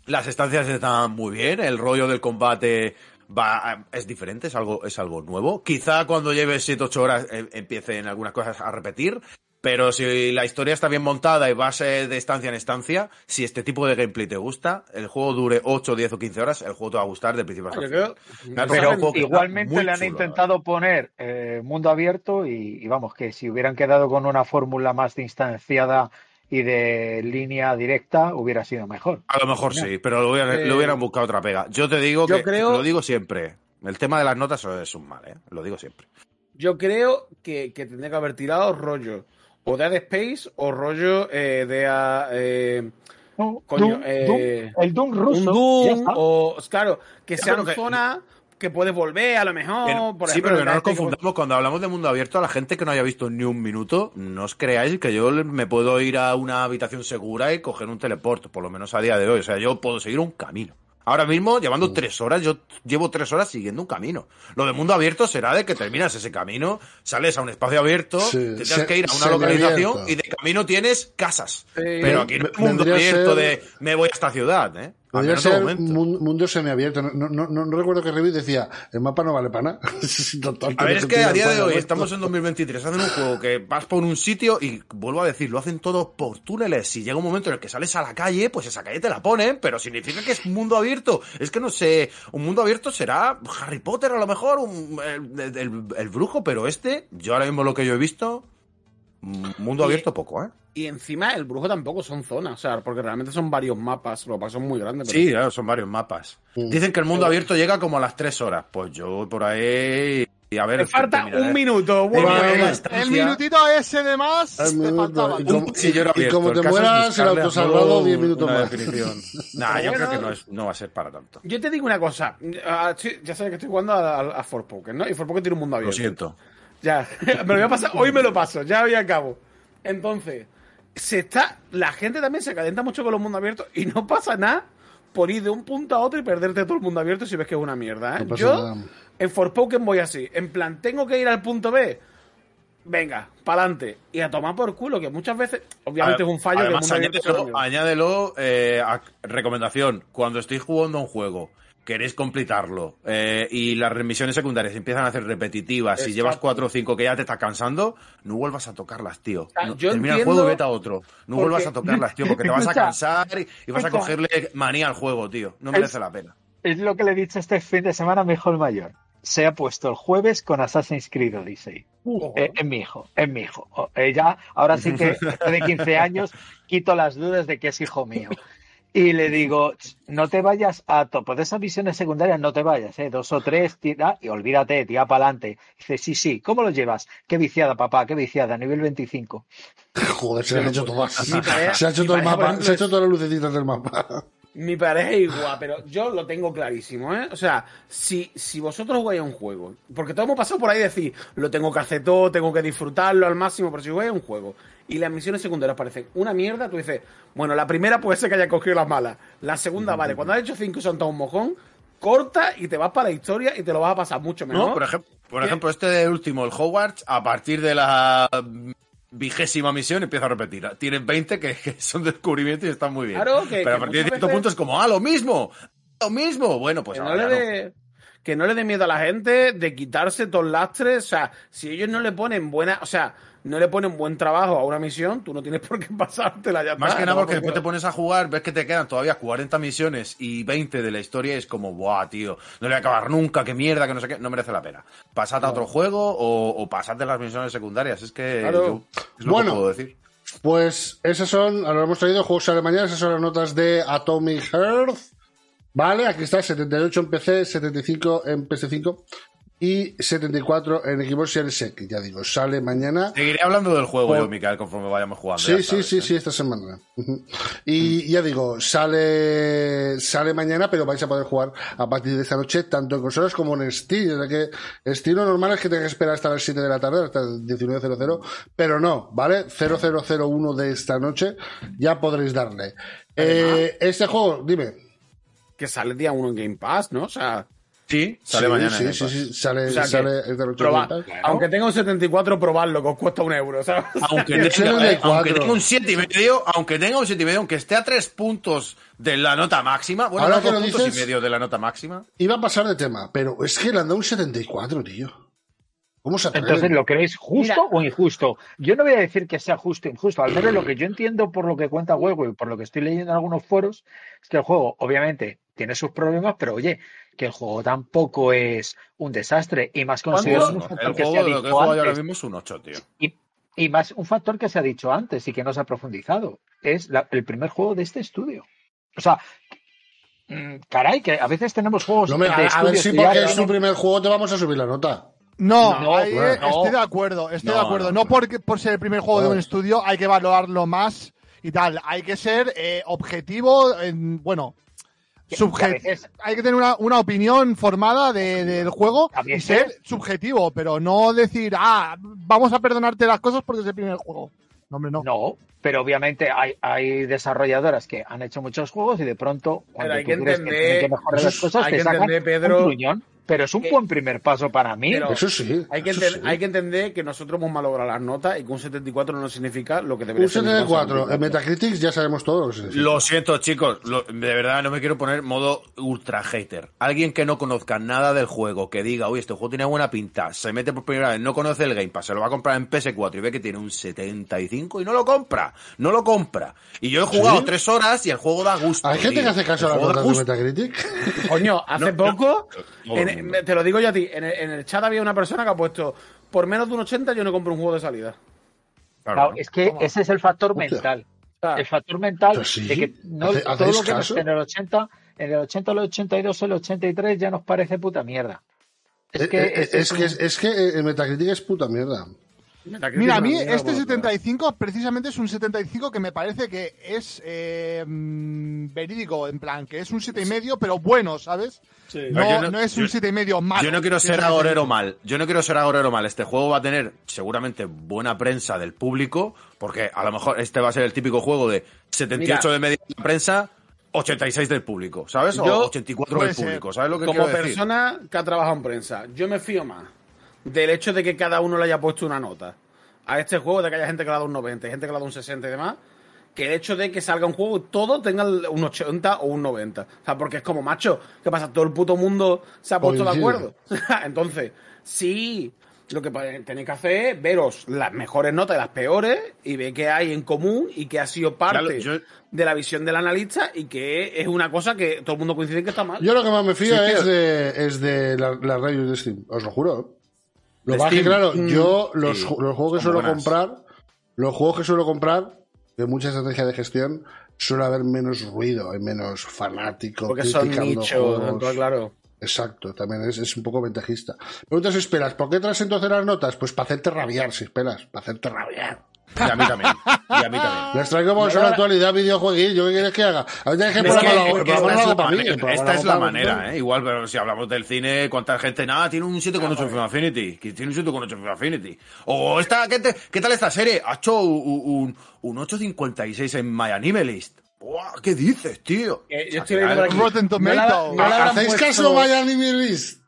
las estancias están muy bien. El rollo del combate va es diferente, es algo, es algo nuevo. Quizá cuando lleves 7-8 horas eh, empiecen algunas cosas a repetir. Pero si la historia está bien montada y vas eh, de estancia en estancia, si este tipo de gameplay te gusta, el juego dure 8, 10 o 15 horas, el juego te va a gustar de principio a fin. Pero igualmente le han chulo, intentado poner eh, mundo abierto y, y vamos, que si hubieran quedado con una fórmula más de instanciada y de línea directa, hubiera sido mejor. A lo mejor sí, pero lo hubieran, Eh, le hubieran buscado otra pega. Yo te digo yo que, creo- lo digo siempre, el tema de las notas es un mal, ¿eh? Lo digo siempre. Yo creo que, que tendría que haber tirado rollo o Dead Space o rollo eh, de a, eh, No, Coño, Doom, eh, Doom, el Doom ruso. un Doom o claro, que sea pero una que- puedes volver a lo mejor. Pero- por sí, ejemplo, pero que no nos que- confundamos. Cuando hablamos de mundo abierto, a la gente que no haya visto ni un minuto, no os creáis que yo me puedo ir a una habitación segura y coger un teleporte, por lo menos a día de hoy. O sea, yo puedo seguir un camino. Ahora mismo, llevando tres horas, yo llevo tres horas siguiendo un camino. Lo de mundo abierto será de que terminas ese camino, sales a un espacio abierto, Sí, te tienes se- que ir a una localización y de camino tienes casas. Sí. Pero aquí no es mundo abierto ser- de me voy a esta ciudad, ¿eh? Podría ser momento. mun- mundo semiabierto. No, no, no, no recuerdo que Revit decía, el mapa no vale para nada. A ver, es que a día de hoy estamos en 2023, hacen un juego que vas por un sitio y vuelvo a decir, lo hacen todo por túneles. Si llega un momento en el que sales a la calle, pues esa calle te la ponen, pero significa que es un mundo abierto. Es que no sé, un mundo abierto será Harry Potter a lo mejor, un- el, el- el- el brujo, pero este, yo ahora mismo lo que yo he visto, mundo Y- abierto poco, ¿eh? Y encima el brujo tampoco son zonas, o sea, porque realmente son varios mapas, los mapas son muy grandes. pero- Sí, claro, son varios mapas. Dicen que el mundo abierto llega como a las 3 horas. Pues yo por ahí... Y a ver, Me falta un minuto. Terminaré bueno. El minutito ese de más El te minuto, faltaba. y como- Un cuchillero y abierto. como te mueras, el autosalvado, todo 10 minutos más. Nah, yo Bueno. creo que no, es, no va a ser para tanto. Yo te digo una cosa, ah, ya sabes que estoy jugando a, a, a ¿no? Y Forspoken tiene un mundo Lo abierto. siento. Ya, me lo voy a pasar, hoy me lo paso, ya voy a cabo. Entonces, se está, la gente también se calienta mucho con los mundos abiertos y no pasa nada por ir de un punto a otro y perderte todo el mundo abierto si ves que es una mierda, ¿eh? No Yo, nada. en Forspoken voy así, en plan, tengo que ir al punto B, venga, para adelante, y a tomar por culo, que muchas veces, obviamente es un fallo que el Además, mundo añádelo, añádelo, eh, a- recomendación. Cuando estéis jugando a un juego, queréis completarlo eh, y las remisiones secundarias empiezan a ser repetitivas Exacto. llevas cuatro o cinco que ya te está cansando, no vuelvas a tocarlas, tío. sea, No, yo termina el juego y vete a otro. No porque- vuelvas a tocarlas, tío, porque te vas a cansar y, y vas a cogerle manía al juego, tío. No merece la pena. Es lo que le he dicho este fin de semana a mi hijo el mayor. Se ha puesto el jueves con Assassin's Creed Odyssey. Eh, es mi hijo, es mi hijo. Eh, ya, ahora sí que de 15 años quito las dudas de que es hijo mío. Y le digo, "Ch, no te vayas a topo de esas misiones secundarias, no te vayas, ¿eh? dos o tres, tira, y olvídate, tira para adelante. Dice, sí, sí, ¿cómo lo llevas? Qué viciada, papá, qué viciada, nivel 25. Joder, se han hecho todas. Se ha hecho todo el mapa, se ha hecho todas las lucecitas del mapa. Mi pareja es igual, pero yo lo tengo clarísimo, ¿eh? O sea, si, si vosotros jugáis a un juego, porque todos hemos pasado por ahí y decir, lo tengo que hacer todo, tengo que disfrutarlo al máximo, pero si jugáis a un juego y las misiones secundarias parecen una mierda, tú dices, bueno, la primera puede ser que haya cogido las malas, la segunda, vale, cuando has hecho cinco y son todos un mojón, corta y te vas para la historia y te lo vas a pasar mucho mejor. No, por ejemplo, por ejemplo, este último, el Hogwarts, a partir de la vigésima misión empieza a repetir. Tienen 20 que, que son descubrimientos y están muy bien. Claro, que- Pero a partir de cierto veces- punto es como, ah, lo mismo, lo mismo. Bueno, pues que, no ahora le no. dé, que no le dé miedo a la gente de quitarse todos los lastres. O sea, si ellos no le ponen buena, o sea, no le ponen buen trabajo a una misión, tú no tienes por qué pasártela ya Más que nada porque por después te pones a jugar, ves que te quedan todavía 40 misiones y 20 de la historia y es como, buah, tío, no le voy a acabar nunca, qué mierda, que no sé qué, no merece la pena. Pasad a otro juego o, o pasad de las misiones secundarias, es que Claro. yo- es lo Bueno. que puedo decir. Pues esas son, ahora lo hemos traído, juegos sale mañana, esas son las notas de Atomic Hearth. Vale, aquí está, 78 en PC, 75 en PS5 y 74 en Xbox Series X. Ya digo, sale mañana. Seguiré hablando del juego yo, Micael, conforme vayamos jugando. Sí, sí, sabes, sí, ¿eh? sí, esta semana. Y ya digo, sale sale mañana, pero vais a poder jugar a partir de esta noche, tanto en consolas como en Steam. Ya que Steam lo normal es que tengas que esperar hasta las 7 de la tarde, hasta el 19.00, pero no, ¿vale? 0001 de esta noche, ya podréis darle. Eh, este juego, dime. Que sale el día uno en Game Pass, ¿no? O sea, Sí, sale Sí, mañana. Sí, en sí, Game sí, sale, o sea Game Pass. aunque tenga un 74, probarlo, que os cuesta un euro, ¿sabes? Aunque, El tenga, eh, 74. aunque tenga un 7 y medio, aunque tenga un 7 y medio, aunque esté a 3 puntos de la nota máxima, bueno, Ahora no, que dos lo puntos dices- y medio de la nota máxima. Iba a pasar de tema, pero es que le han dado un 74, tío. ¿Cómo se atreven? Entonces, ¿lo creéis justo Mira. o injusto? Yo no voy a decir que sea justo o injusto. Al menos lo que yo entiendo por lo que cuenta Huevo y por lo que estoy leyendo en algunos foros, es que el juego, obviamente, tiene sus problemas, pero oye, que el juego tampoco es un desastre. Y más considerando un factor el que se juego ha de lo que dicho ahora antes. mismo es un 8, tío. Y, y más un factor que se ha dicho antes y que no se ha profundizado. Es la- el primer juego de este estudio. O sea, mm, caray, que a veces tenemos juegos No, me- de a, a ver estudios si porque es tu primer juego te vamos a subir la nota. No, No, ahí, bueno, eh, no. estoy de acuerdo, estoy No, de acuerdo. no, No, porque por ser el primer juego de un estudio hay que valorarlo más y tal. Hay que ser eh, objetivo, en, bueno, Que veces- hay que tener una, una opinión formada de- del juego y ser subjetivo, pero no decir, ah, vamos a perdonarte las cosas porque es el primer juego. No, hombre, no. No, pero obviamente hay, hay desarrolladoras que han hecho muchos juegos y de pronto, cuando hay tú que crees entender- que tienen que mejorar las eso es- cosas, hay te que sacan entender, Pedro, un. Pero es un que- buen primer paso para mí. Pero- Eso sí. Hay que, eso enten- sí. hay que entender que nosotros hemos malogrado las notas y que un 74 no significa lo que debería Un ser. 74. En Metacritic ya sabemos todo lo que significa. Lo siento, chicos. lo- de verdad, no me quiero poner modo ultra hater. Alguien que no conozca nada del juego, que diga, uy, este juego tiene buena pinta, se mete por primera vez, no conoce el Game Pass, se lo va a comprar en PS4 y ve que tiene un 75 y no lo compra. No lo compra. Y yo he jugado ¿Sí? tres horas y el juego da gusto. Hay gente tío. que hace caso a las notas de. Metacritic. Coño, hace No, no, poco, en- te lo digo yo a ti, en el, en el chat había una persona que ha puesto, por menos de un 80 yo no compro un juego de salida. Claro, es que ese es el factor Hostia. mental. El factor mental sí, de que no, ¿hace- todo lo que caso? en el 80, en el 80, el 82, el 83 ya nos parece puta mierda. Es Eh, que, eh, es, que, es que Metacritic es puta mierda. Metacritic Mira, a mí este por otro lado. 75 precisamente es un 75 que me parece que es eh, mm, verídico, en plan, que es un 7,5 pero bueno, ¿sabes? Sí. No, no- no es un yo- 7,5 malo. Yo no quiero ser agorero 75. mal. Yo no quiero ser agorero mal. Este juego va a tener seguramente buena prensa del público, porque a lo mejor este va a ser el típico juego de 78 Mira. de media de la prensa, 86 del público, ¿sabes? O Yo- 84 puede del ser. público, ¿sabes lo que Como quiero decir? persona que ha trabajado en prensa, yo me fío más del hecho de que cada uno le haya puesto una nota a este juego, de que haya gente que le ha dado un 90, y gente que le ha dado un 60 y demás, que el hecho de que salga un juego y todo tenga un 80 o un 90. O sea, porque es como, macho, ¿qué pasa? Todo el puto mundo se ha puesto de acuerdo. Entonces, sí, lo que tenéis que hacer es veros las mejores notas y las peores y ver qué hay en común y que ha sido parte yo- de la visión del analista y que es una cosa que todo el mundo coincide en que está mal. Yo lo que más me fío Sí, es de, es de las la reviews de Steam, os lo juro. Lo ¿De que pasa es que, Steam? claro, Mm, yo los, sí, los juegos que suelo buenas. comprar, los juegos que suelo comprar, de mucha estrategia de gestión, suele haber menos ruido, hay menos fanático, Porque son nichos, claro. Exacto, también es, es un poco ventajista. Preguntas si esperas, ¿por qué traes entonces las notas? Pues para hacerte rabiar, si esperas, para hacerte rabiar. Y a mí también. Y a mí también. Les traigo por la actualidad videojueguillo, ¿qué quieres que haga? A ver, que el esta es la manera-. ¿eh? Igual, pero si hablamos del cine, ¿cuánta gente? Nada, tiene un 7,8 en Film Affinity. Que tiene un 7,8 en Film Affinity. O esta, ¿qué, te- qué tal esta serie? Ha hecho un, un, un 8,56 en My Anime List. Buah, ¿Qué dices, tío? Eh, yo estoy viendo por aquí. Rotten Tomatoes. ¿Hacéis caso Vaya Anime List?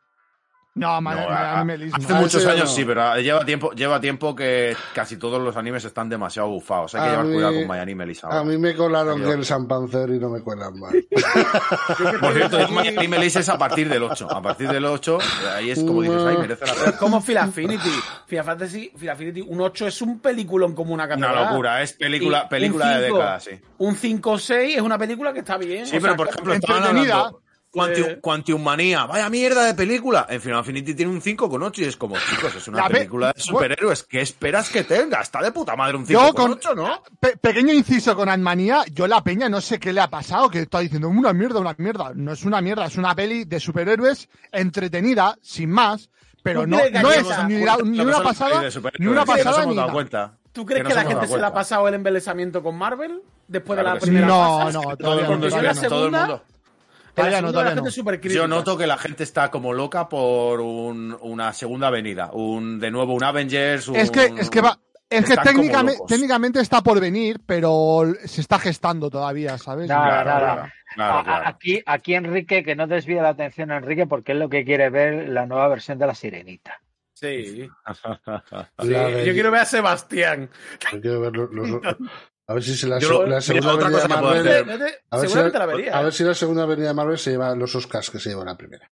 No, man, No, man, a- anime list, hace. Ah, muchos años no. sí, pero lleva tiempo, lleva tiempo que casi todos los animes están demasiado bufados. Hay que A llevar mí- cuidado con My Anime List ahora. A mí me colaron Adiós. el San Panzer y no me cuelan más. Por cierto, My Anime List es a partir del 8. A partir del 8, ahí es como dices, ahí merece la Es pena. como Final Affinity. Final Fantasy, Final Affinity, un 8 es un peliculón como una Una catedral. locura, es película, película un de cinco- décadas, sí. Un 5 o 6 es una película que está bien. Sí, o pero sea, por ejemplo, estaban entretenida. hablando Quantum, Eh. Quantum Manía, vaya mierda de película. En Final Affinity tiene un 5,8 y es como, chicos, es una película de superhéroes. ¿Qué esperas que tenga? Está de puta madre un Yo con 5,8, ¿no? pe- pequeño inciso con Antmanía, yo la peña no sé qué le ha pasado, que está diciendo una mierda, una mierda. No es una mierda, es una peli de superhéroes entretenida, sin más, pero ¿Tú no, no es ni, la- ni una pasada, ni una pasada ni dado nada. cuenta. ¿Tú crees que, la gente se le ha pasado el embelesamiento con Marvel? Después de la que sí. primera No, Todo no. todo el mundo. Todavía En la no, segunda todavía la gente no. es supercrítica. Yo noto que la gente está como loca por un- una segunda venida. Un, de nuevo, un Avengers. Un, Es que, es que va, es que técnicamente, técnicamente está por venir, pero se está gestando todavía, ¿sabes? Nada, Claro, nada. claro, claro, A- a- claro. Aquí, aquí Enrique, que no desvíe la atención a Enrique porque es lo que quiere ver la nueva versión de la Sirenita. Sí. Yo quiero ver a Sebastián. Yo quiero ver los- los- a ver si se la, Yo lo- la mira, segunda otra avenida cosa de que puedo Marvel. hacer. A ver, si Seguramente la, la vería. a ¿eh? ver si la segunda avenida de Marvel se lleva los Oscars que se llevó la primera.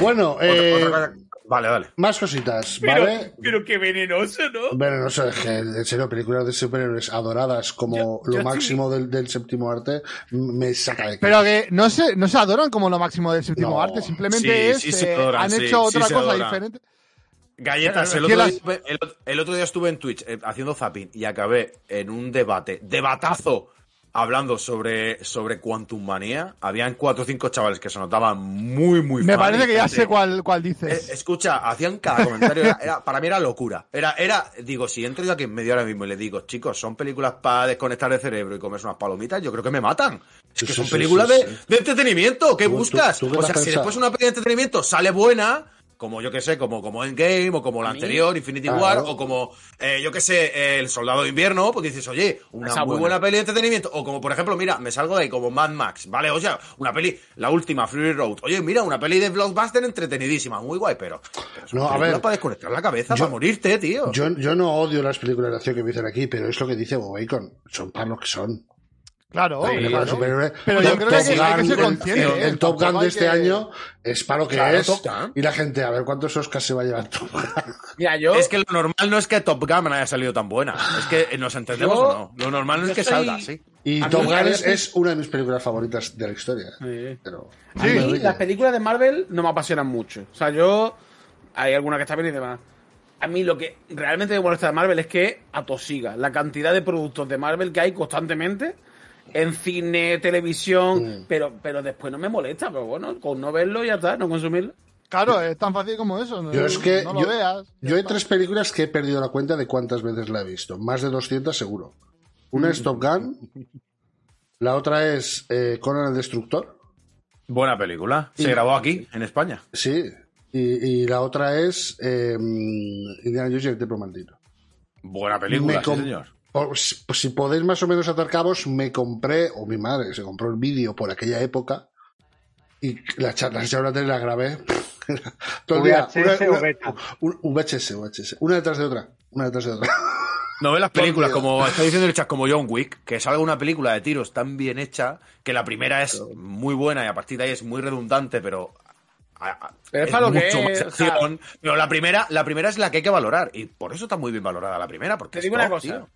Bueno, eh, otra Vale, vale. más cositas, Pero, ¿vale? pero qué venenoso, ¿no? Bueno, no sé, es que en serio, películas de superhéroes adoradas como Yo- lo yo máximo del, del séptimo arte me saca de Pero que no se, no se adoran como lo máximo del séptimo No. arte, simplemente Sí, es, eh, adoran, han sí, hecho sí otra cosa diferente. Galletas, el ¿Qué otro, día, estuve- el, el otro día estuve en Twitch eh, haciendo zapping y acabé en un debate, debatazo, hablando sobre, sobre Quantum Manía. Habían cuatro o cinco chavales que se notaban muy, muy Me fan parece que ya gente- sé cuál, cuál Eh, dices. escucha, hacían cada comentario. Era, era- para mí era locura. Era, era, digo, si entro yo aquí en medio ahora mismo y le digo, chicos, son películas para desconectar el cerebro y comerse unas palomitas, yo creo que me matan. Es que sí, son sí, películas sí, de, sí. de entretenimiento. ¿Qué ¿Tú- tú- buscas? tú o sea, si después una peli de entretenimiento sale buena, como yo que sé, como, como Endgame o como la anterior, Infinity Claro. War, o como, eh, yo que sé, El Soldado de Invierno, pues dices, oye, una Esa muy buena. buena peli de entretenimiento. O como, por ejemplo, mira, me salgo de ahí como Mad Max, ¿vale? O sea, una peli, la última, Fury Road. Oye, mira, una peli de blockbuster entretenidísima, muy guay, pero, No, a ver, para desconectar la cabeza, yo- para morirte, tío. Yo, yo no odio las películas de acción que me dicen aquí, pero es lo que dice Bob Bacon. Son para lo que son. Claro, Sí. Pero yo creo que hay que- que Gun, ser el- consciente, El, ¿eh? el Top Gun de este que- año es para lo que Claro, es. Y la gente, a ver cuántos Oscars se va a llevar Top Gun. Mira, yo. Es que lo normal no es que Top Gun haya salido tan buena. Es que nos entendemos Yo- o no. Lo normal no es que salga así. Y A Top Gun es, una de mis películas favoritas de la historia. Sí. Pero, A Sí. mí las películas de Marvel no me apasionan mucho. O sea, yo. Hay alguna que está bien y demás. A mí lo que realmente me molesta de Marvel es que atosiga la cantidad de productos de Marvel que hay constantemente en cine, televisión, pero, pero después no me molesta. Pero bueno, con no verlo ya está, no consumirlo. Claro, es tan fácil como eso. No, Yo es que no lo yo, veas. yo hay está. tres películas que he perdido la cuenta de cuántas veces la he visto. Más de 200 seguro. Una es Top Gun. La otra es eh, Conan el Destructor. Buena película. Se Y- grabó aquí, en España. Sí. Y, y la otra es eh, Indiana Jones y el Templo Maldito. Buena película, Me sí, com- señor. Por- si pues si podéis más o menos atar cabos, me compré, o mi madre se compró el vídeo por aquella época y la charla la charla tele la grabé todo el día. VHS o beta. un- VHS, VHS. Una detrás de otra. Una detrás de otra. No ves las películas, como está diciendo el chat, como John Wick, que salga una película de tiros tan bien hecha que la primera es muy buena y a partir de ahí es muy redundante, pero. Pero es para lo que mucho más es, o sea- acción. Pero la primera, la primera es la que hay que valorar. Y por eso está muy bien valorada la primera, porque Te es digo una cosa. tío.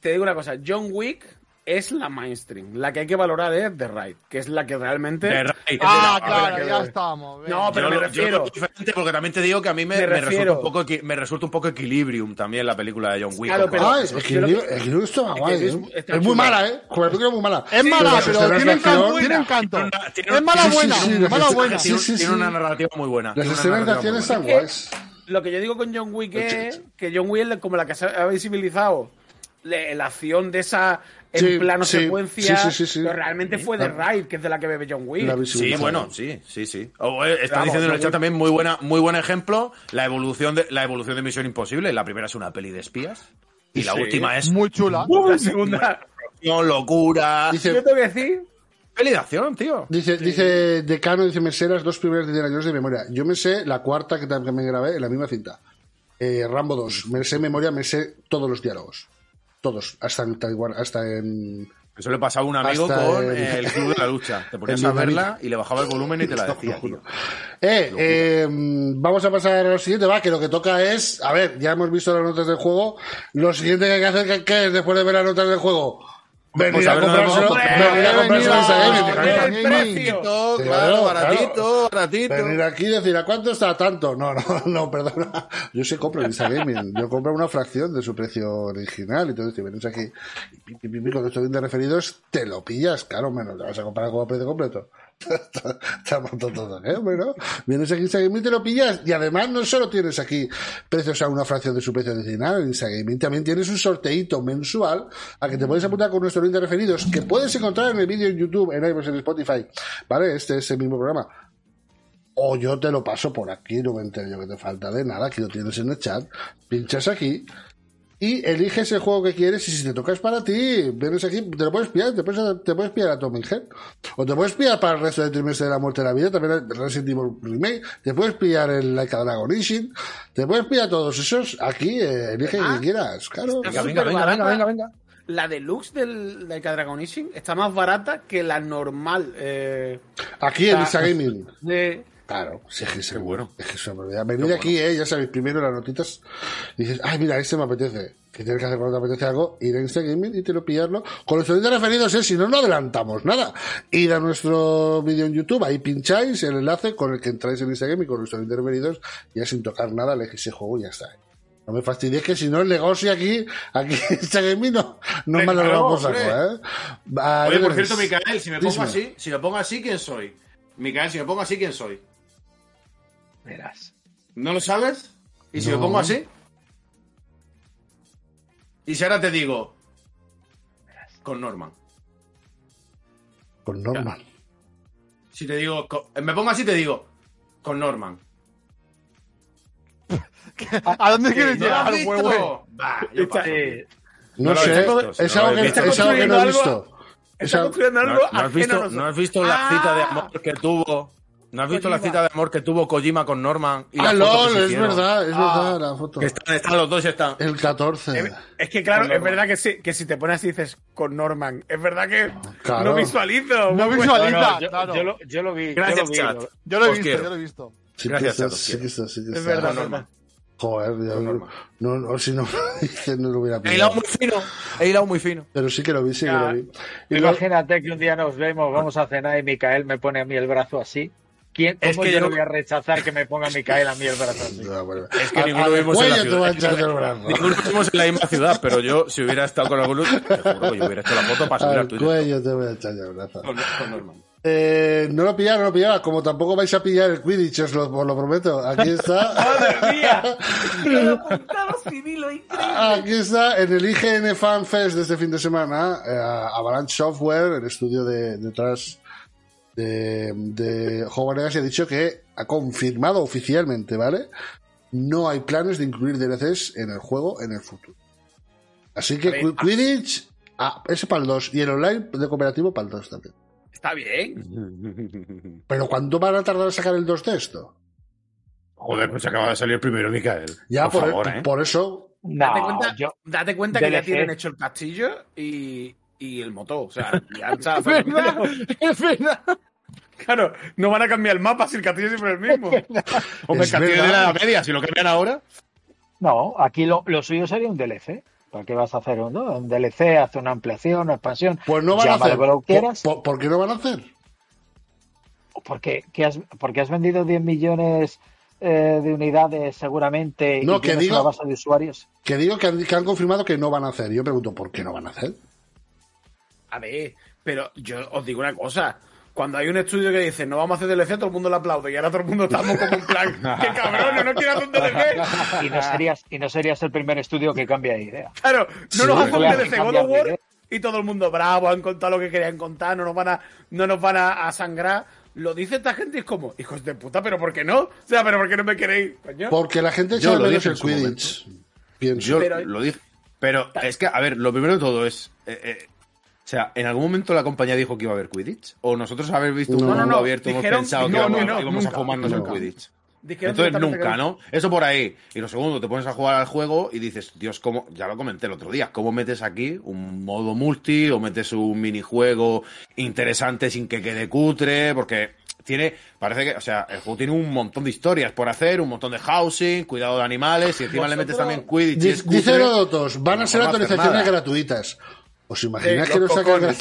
Te digo una cosa. John Wick es la mainstream. La que hay que valorar es The Ride, que es la que realmente. The Raid. Ah, claro, que- ya estamos. venga. No, pero yo me lo- yo refiero- veo diferente porque también te digo que a mí me, Me me resulta, un poco, me resulta un poco equilibrium también la película de John Wick. Claro, pero- ah, es yo guay, es- ¿eh? Es muy mala, ¿eh? Joder, la película es muy mala. Es mala, pero tiene encanto. Tiene encanto. Tiene una- tiene Es mala buena. Mala buena. sí, Tiene, sí, tiene sí. una narrativa muy buena. Las escenas de acción están guays. Lo que yo digo con John Wick es que John Wick es como la que se ha visibilizado la acción de esa en Sí, plano sí, secuencia, sí, sí, sí, sí. pero realmente fue The Ride, que es de la que bebe John Wick. Sí, bueno, sí, sí, sí. O, eh, está Vamos, diciendo en el chat también muy buena, muy buen ejemplo, la evolución de la evolución de Misión Imposible. La primera es una peli de espías y la Sí. última es Muy chula. La segunda. locura. Dice- Yo te voy a decir, Peli de acción, tío. Dice, dice Decano, dice, me sé las dos primeras de Indiana Jones de memoria. Yo me sé la cuarta que también me grabé en la misma cinta. Eh, Rambo 2. Me sé memoria, me sé todos los diálogos. Todos. Hasta en Taiwán, hasta en... Eso le pasaba a un amigo con el- el club de la lucha. Te ponías a verla y le bajaba el volumen y te la decía, tío. Eh, eh, vamos a pasar a lo siguiente, va, que lo que toca es, a ver, ya hemos visto las notas del juego, lo siguiente que hay que hacer, ¿qué, qué es después de ver las notas del juego? Venir Pues a a no, comprárselo, venir a comprárselo en Sagaming, no, claro. no, el precio. Claro, Claro, baratito, claro. baratito. Venir aquí y decir, ¿a cuánto está tanto? No, no, no, perdona. Yo sí compro en Instagaming. Yo compro una fracción de su precio original. Entonces, si vienes aquí y con estos 20 referidos, te lo pillas, caro, menos. Te vas a comprar como a precio completo. Estamos todos, ¿eh? Bueno, vienes aquí en Instagaming y te lo pillas. Y además, no solo tienes aquí precios a una fracción de su precio original en Instagaming, también tienes un sorteito mensual a que te puedes apuntar con nuestro link de referidos que puedes encontrar en el vídeo en YouTube, en iVoox, en Spotify. ¿Vale? Este es el mismo programa o yo te lo paso por aquí, no me entero yo que te falta de nada, aquí lo tienes en el chat, pinchas aquí y eliges el juego que quieres y si te toca es para ti, vienes aquí, te lo puedes pillar, te puedes, te puedes pillar a Tom Head, o te puedes pillar para el resto del trimestre de la muerte de la vida, también el Resident Evil Remake, te puedes pillar el Laika Dragon Ishin, te puedes pillar todos esos, aquí, eh, elige el que quieras, claro. Venga, venga, venga, venga, venga, venga. La deluxe del Laika Dragon Ishin está más barata que la normal. Eh, Aquí en Instagaming. de... Claro, sí, es que es bueno. Es que es una barbaridad. Venid aquí, eh, ya sabéis, primero las notitas. Y dices, ay, mira, este me apetece. ¿Qué tienes que hacer cuando te apetece algo? Ir a Instagaming y te lo pillarlo. Con los oyentes referidos, eh, si no, no adelantamos nada. Ir a nuestro vídeo en YouTube, ahí pincháis el enlace con el que entráis en Instagram y con nuestros oyentes referidos, ya sin tocar nada, elegís ese juego y ya está. eh. No me fastidies que si no el negocio aquí, aquí gaming no, no me lo vamos a. ¿eh? Oye, por Everest, cierto, Micael, si me pongo díselo. así, si me pongo así, ¿quién soy? Micael, si me pongo así, ¿quién soy? Verás. ¿No lo sabes? ¿Y si No. me pongo así? Y si ahora te digo, con Norman. Con Norman. Si te digo, con- me pongo así, te digo, con Norman. ¿A dónde quieres ¿No lo llegar, huevo? Va, yo paso. Sí. No, lo sé, visto, es lo algo que, visto. es algo que no he visto. Está construyendo ¿No, algo no has visto. ¿No has visto la cita de Ah, amor que tuvo? ¿No has visto la cita de amor que tuvo Kojima con Norman? Y Ah, LOL, es hicieron? verdad, es Ah. verdad la foto. Que están, están los dos y están. El 14. Es que claro, es verdad que si, que si te pones así dices con Norman, es verdad que Claro. no visualizo. No bueno. visualiza. Yo, claro. yo lo, yo lo vi. Gracias, yo lo vi, chat. lo- Yo lo he visto, quiero. yo lo he visto. Sí Gracias, sí está, sí Es verdad, Norman. Joder, ya no, Norman. no, si no, que no lo hubiera He hilado pillado. muy fino. He hilado muy fino. Pero sí que lo vi, sí que Ya. lo vi. Y lo- Imagínate que un día nos vemos, vamos a cenar y Micael me pone a mí el brazo así. ¿Quién, Es ¿Cómo que yo no voy a rechazar que me ponga Micael a mí el brazo así? No, bueno. Es que A- ninguno al vivimos en la a ciudad. Ninguno vivimos en la misma ciudad, pero yo, si hubiera estado con alguno, te juro que yo hubiera hecho la foto para subir al tuyo. cuello te voy a echar del brazo. Con, con Norman. Eh, no lo pillaron, no lo pillaron. Como tampoco vais a pillar el Quidditch, os lo, os lo prometo. Aquí está. ¡Madre mía! Increíble. Aquí está, en el IGN Fan Fest de este fin de semana, eh, Avalanche Software, el estudio de, detrás de, de Hogwarts Legacy, ha dicho que ha confirmado oficialmente, ¿vale? No hay planes de incluir DLCs en el juego en el futuro. Así que ver, Quidditch, ah, ese para el 2 y el online de cooperativo para el 2 también. Está bien. Pero ¿cuánto van a tardar en sacar el 2 de esto? Joder, pues acaba de salir el primero, Micael. Ya, por, favor, ¿eh? por eso, Date cuenta, yo, date cuenta que ya tienen hecho el castillo y, y el motor. O sea, ya está. Es verdad, es verdad. Claro, no van a cambiar el mapa si el castillo siempre es el mismo. Hombre, el castillo de la Media, si lo cambian ahora. no, aquí lo, lo suyo sería un DLC. ¿Para qué vas a hacer un, no? un DLC? Hace una ampliación, una expansión. pues no van a hacer. ¿Por, quieras. por- por qué no van a hacer? Porque, ¿qué has, porque has vendido 10 millones eh, de unidades seguramente No, y que digo- una base de usuarios. Que digo que han, que han confirmado que no van a hacer. Yo pregunto, ¿por qué no van a hacer? A ver, pero yo os digo una cosa. Cuando hay un estudio que dice no vamos a hacer DLC, todo el mundo le aplaude. Y ahora todo el mundo estamos como en plan, ¡qué cabrón! No quiero hacer un DLC. Y no serías, y no serías el primer estudio que cambia de idea. Claro, no Sí. nos hacen un Voy a DLC God of War y todo el mundo bravo, han contado lo que querían contar, no nos van a, no nos van a, a sangrar. Lo dice esta gente y es como, hijos de puta, pero ¿por qué no? O sea, pero ¿por qué no me queréis? Coño. Porque la gente de lo dije el Quidditch. Pienso. Yo Pero- lo dije. Pero es que, a ver, lo primero de todo es. eh, eh, o sea, ¿en algún momento la compañía dijo que iba a haber Quidditch? ¿O nosotros haber visto un mundo no, no, abierto hemos dijeron- pensado que íbamos, no, no, íbamos nunca, a fumarnos nunca. el Quidditch? Dijeron Entonces nunca, que ¿no? Eso por ahí. Y lo segundo, te pones a jugar al juego y dices, Dios, ¿cómo? Ya lo comenté el otro día, ¿cómo metes aquí un modo multi o metes un minijuego interesante sin que quede cutre? Porque tiene, parece que, o sea, el juego tiene un montón de historias por hacer, un montón de housing, cuidado de animales y encima le metes también Quidditch. Dice. Heródotos, van a ser actualizaciones gratuitas. ¿Os imagináis Eh, que no sacan.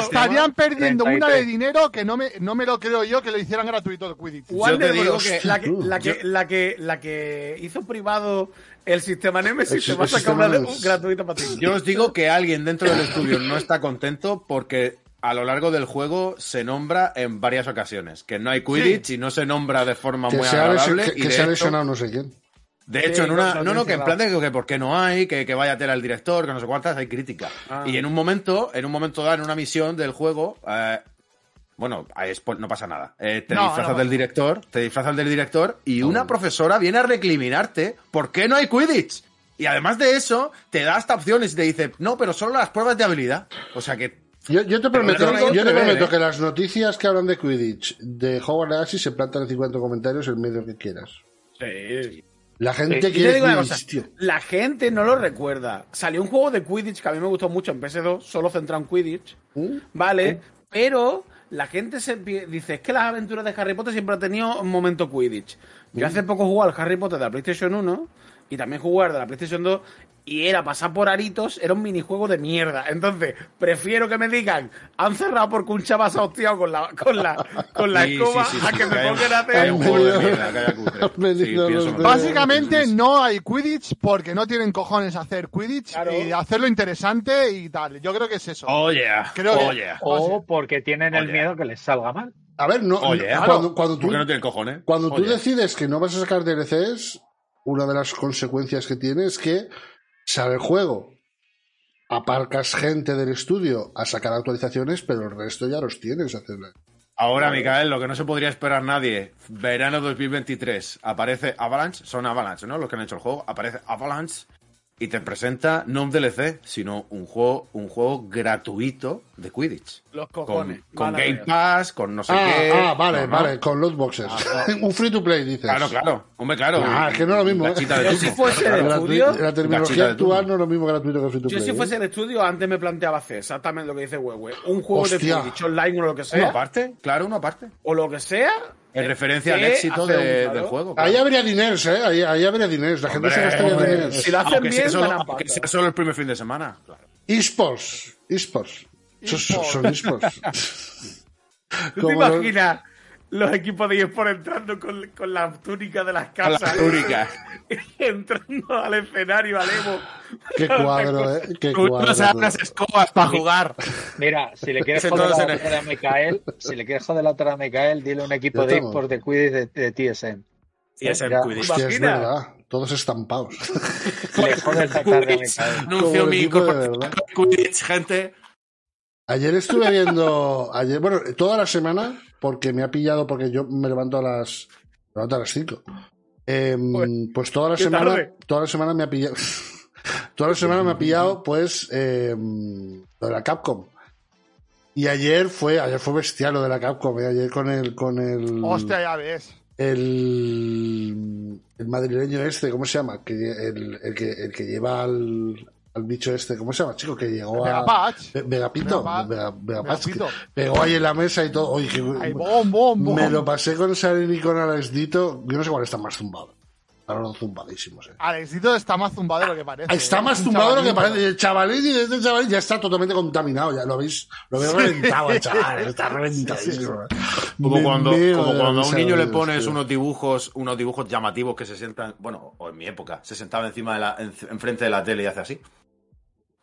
Estarían perdiendo 33. una de dinero que no me, no me lo creo yo que lo hicieran gratuito de Quidditch. Te digo que- la, que, la, que, yo- la, que, la que hizo privado el sistema Nemesis El se va a sacar el una de, un gratuito para ti. Yo os digo que alguien dentro del estudio no está contento porque a lo largo del juego se nombra en varias ocasiones que no hay Quidditch y no se nombra de forma Que muy se ha, agradable. que- y que de se ha lesionado no sé quién. De hecho, en una. No, no, que en plan de que, por qué no hay, que, que vaya a tela el director, que no sé cuántas, hay crítica. Ah. Y en un momento, en un momento dado, en una misión del juego, eh, bueno, ahí es- no pasa nada. Eh, te No, disfrazas no. del director, te disfrazas del director y una profesora viene a recriminarte ¿por qué no hay Quidditch? Y además de eso, te da hasta opciones y te dice, no, pero solo las pruebas de habilidad. O sea que Yo, yo te prometo, no hay yo te entrever, prometo ¿eh? que las noticias que hablan de Quidditch de Hogwarts Legacy se plantan en 50 comentarios el medio que quieras. Sí. La gente quiere digo una Quidditch, cosa, tío. la gente no lo recuerda. Salió un juego de Quidditch que a mí me gustó mucho en PS2, solo centrado en Quidditch, ¿Mm? ¿vale? Pero la gente se dice, es que las aventuras de Harry Potter siempre han tenido un momento Quidditch. Yo ¿Mm? hace poco jugué al Harry Potter de la PlayStation 1 y también jugar de la PlayStation 2 y era pasar por aritos, era un minijuego de mierda. Entonces, prefiero que me digan, han cerrado porque un chaval se ha hostiado con la, con la, con la Sí, escoba sí, sí, a sí, que me pongan a hacer. Básicamente no hay Quidditch porque no tienen cojones hacer Quidditch Claro. y hacerlo interesante y tal. Yo creo que es eso. Oye, Creo que- oye. O porque tienen el miedo que les salga mal. A ver, no, claro. cuando, cuando tú, ¿Por qué no tienen cojones? cuando tú decides que no vas a sacar DLCs, una de las consecuencias que tiene es que sale el juego, aparcas gente del estudio a sacar actualizaciones, pero el resto ya los tienes. hacerle. Ahora, Micael, lo que no se podría esperar nadie, verano 2023, aparece Avalanche, son Avalanche, ¿no? Los que han hecho el juego, aparece Avalanche y te presenta no un DLC, sino un juego, un juego gratuito de Quidditch. Los Con, cojones. con Game. Pass, con no sé Ah, qué. ah, vale, No, no. vale, con loot boxes. Un free to play, dices. Claro, claro. Hombre, claro. Ah, es que no es lo mismo, ¿eh? Yo turno. si fuese La, estudio, la terminología actual no es lo mismo gratuito que free to Yo play. si ¿eh? fuese el estudio, antes me planteaba hacer exactamente lo que dice Huehue. Un juego Hostia. de Quidditch online o lo que Una sea. parte, claro, una parte. O lo que sea. En eh, referencia al que éxito de- del claro. juego. Ahí habría diners, ¿eh? Ahí, ahí habría diners. La gente se gastaría diners. Si lo hacen Aunque bien, sea, solo, aunque sea solo el primer fin de semana. Claro. eSports. eSports. Son- eSports. ¿Tú te imaginas los equipos de eSport entrando con, con la túnica de las casas? túnica. entrando al escenario, al Evo. Qué cuadro, ¿eh? Qué cuadro. se da unas escobas para jugar. Mira, si le quieres joder la torre a Micael, si le quieres joder la torre a Micael, dile un equipo de esports de Quidditch de, de TSM. Ya. Quidditch. Hostia, es verdad. Todos estampados. Le jodes la tarde a Micael. Anuncio mi a Quidditch, gente. Ayer estuve viendo, ayer, bueno, toda la semana, porque me ha pillado, porque yo me levanto a las, me levanto a las 5. pues toda la semana, tarde. toda la semana me ha pillado, toda la semana me ha pillado, pues, eh, lo de la Capcom. Y ayer fue, ayer fue bestial lo de la Capcom, eh, ayer con el, con el, Hostia, ya ves. el, el madrileño este, ¿cómo se llama? Que, el, el que, el que lleva al, al bicho este, ¿cómo se llama, chico? Que llegó a... Megapatch. Que Megapito. pegó ahí en la mesa y todo. Oye, que- Ay, bom, bom, bom. me lo pasé con Sarin y con Alexdito. Yo no sé cuál está más zumbado. Ahora los zumbadísimos, eh. Alexito está más zumbado de lo que parece. Está ¿eh? más zumbado de lo que parece. El chavalín y este chavalín ya está totalmente contaminado. Ya lo habéis, lo habéis reventado, el chaval. Está reventadísimo. Como Me cuando, como cuando a un niño le pones tío. unos dibujos, unos dibujos llamativos que se sientan, bueno, o en mi época, se sentaba encima de la, en- enfrente de la tele y hace así.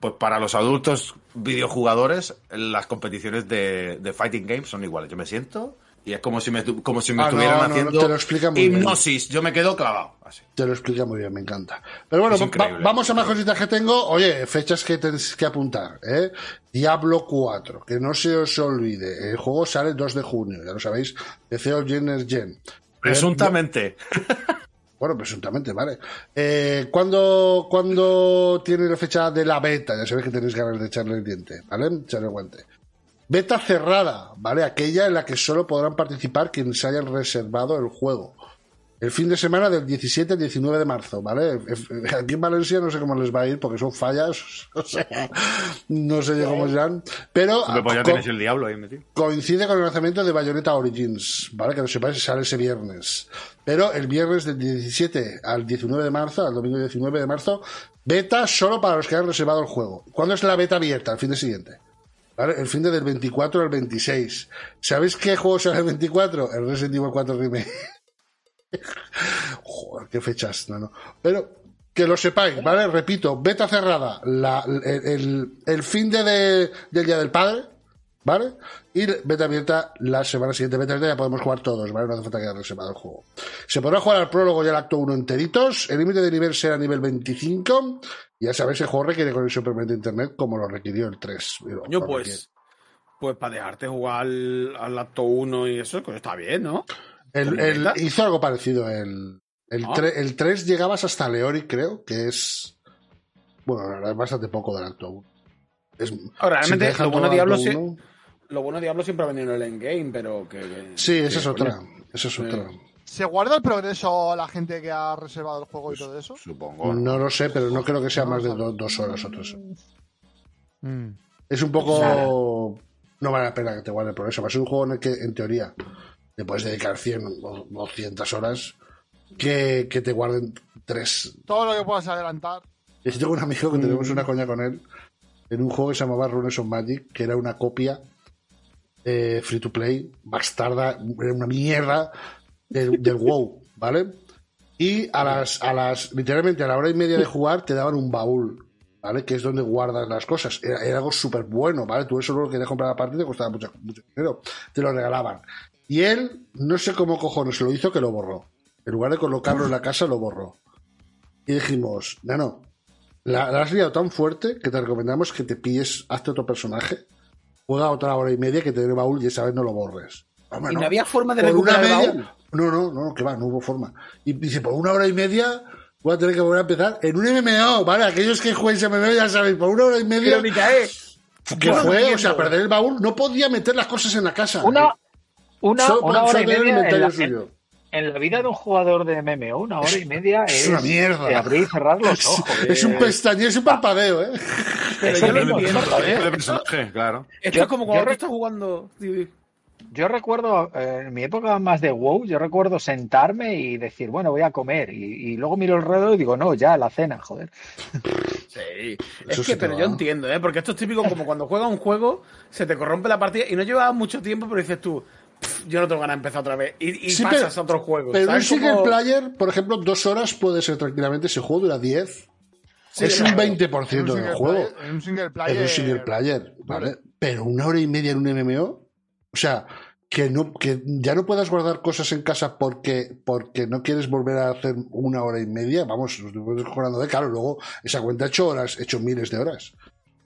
Pues para los adultos videojugadores, las competiciones de, de fighting games son iguales. Yo me siento y es como si me, como si me Ah, estuvieran no, no, haciendo te lo explica muy bien. hipnosis. Yo me quedo clavado. Así. Te lo explica muy bien, me encanta. Pero bueno, va- vamos a más cositas que tengo. Oye, fechas que tenéis que apuntar. ¿eh? Diablo 4, que no se os olvide. El juego sale el 2 de junio, ya lo sabéis. PC o Gen Gen. Presuntamente. Bueno, presuntamente, vale. Eh, ¿cuándo, cuándo tiene la fecha de la beta? Ya sabéis que tenéis ganas de echarle el diente, ¿vale? Echarle el guante. Beta cerrada, ¿vale? Aquella en la que solo podrán participar quienes hayan reservado el juego. El fin de semana del 17 al 19 de marzo, ¿vale? Aquí en Valencia no sé cómo les va a ir porque son fallas, o sea, no sé yo cómo serán. Pero pues ya tenéis el diablo ahí metido. coincide con el lanzamiento de Bayonetta Origins, ¿vale? Que no sepáis, sale ese viernes. Pero el viernes del 17 al 19 de marzo, al domingo 19 de marzo, beta solo para los que han reservado el juego. ¿Cuándo es la beta abierta? El fin de siguiente. ¿Vale? El fin de del 24 al 26. ¿Sabéis qué juego sale el 24? El Resident Evil 4 Remake. Joder, qué fechas, no, no. Pero que lo sepáis, ¿vale? Repito, beta cerrada, la, el, el- el fin de, de- del Día del Padre, ¿vale? Y beta abierta la semana siguiente. Beta abierta ya podemos jugar todos, ¿vale? No hace falta que haya reservado el juego. Se podrá jugar al prólogo y al acto 1 enteritos. El límite de nivel será nivel 25. Ya sabéis, el juego requiere conexión permanente a internet como lo requirió el 3. Coño, Lo requiere. pues. Pues para dejarte jugar al, al acto 1 y eso, pues está bien, ¿no? Hizo algo parecido. El, el, Ah. 3, el 3 llegabas hasta Leori, creo, que es. Bueno, es bastante poco del acto 1. Es, Ahora, si te realmente, lo bueno Diablo uno- Lo bueno Diablo siempre ha venido en el endgame, pero que. que- Sí, esa es otra. Esa es Sí. otra. ¿Se guarda el progreso la gente que ha reservado el juego y todo eso? Supongo. No lo sé, pero no creo que sea más de do- dos horas o tres. Es un poco. No vale la pena que te guarde el progreso. Va a ser un juego en el que, en teoría, le puedes dedicar 100 o 200 horas que, que te guarden tres. Todo lo que puedas adelantar. Yo tengo un amigo que tenemos una coña con él en un juego que se llamaba Runes of Magic, que era una copia eh, free to play, bastarda, era una mierda del, del WoW, ¿vale? Y a las, a las, literalmente a la hora y media de jugar te daban un baúl, ¿vale? Que es donde guardas las cosas. Era, era algo súper bueno, ¿vale? Tú eso lo querías comprar aparte y te costaba mucho, mucho dinero. Te lo regalaban. Y él, no sé cómo cojones lo hizo que lo borró. En lugar de colocarlo en la casa, lo borró. Y dijimos, no, no, la, la has liado tan fuerte que te recomendamos que te pilles, hazte otro personaje, juega otra hora y media que te dé el baúl y esa vez no lo borres. Hombre, Y no había forma de recuperar el media- baúl. No, no, no, que va, no hubo forma. Y dice, por una hora y media voy a tener que volver a empezar en un MMO, ¿vale? Aquellos que jueguen MMO ya sabéis, por una hora y media Pero Micael, que no fue, o sea, perder el baúl, no podía meter las cosas en la casa. Una, una, Solo- una hora y tener el media en la, en, en la vida de un jugador de MMO, una hora y media es, es una mierda. de abrir y cerrar los ojos. Es un pestañeo, es un parpadeo, ¿eh? pero Eso yo lo entiendo. eso ¿eh? de personaje, claro. Esto es como cuando estás jugando. Yo recuerdo, eh, en mi época más de WoW, yo recuerdo sentarme y decir, bueno, voy a comer. Y, y luego miro alrededor y digo, no, ya, la cena, joder. Sí, Eso es que, pero va. yo entiendo, ¿eh? Porque esto es típico como cuando juegas un juego, se te corrompe la partida y no llevas mucho tiempo, pero dices tú, "Pff, yo no tengo ganas de empezar otra vez. Y, y Sí, pasas pero- a otros juegos. Pero un single player, por ejemplo, dos horas puede ser tranquilamente. Si el juego dura 10, Sí, es un claro. 20% En un del juego. player- en un single Es player. un single player, ¿vale? Pero una hora y media en un MMO, o sea, que no que ya no puedas guardar cosas en casa porque porque no quieres volver a hacer una hora y media, vamos, nos estamos de claro, luego esa cuenta ha hecho horas, ha hecho miles de horas.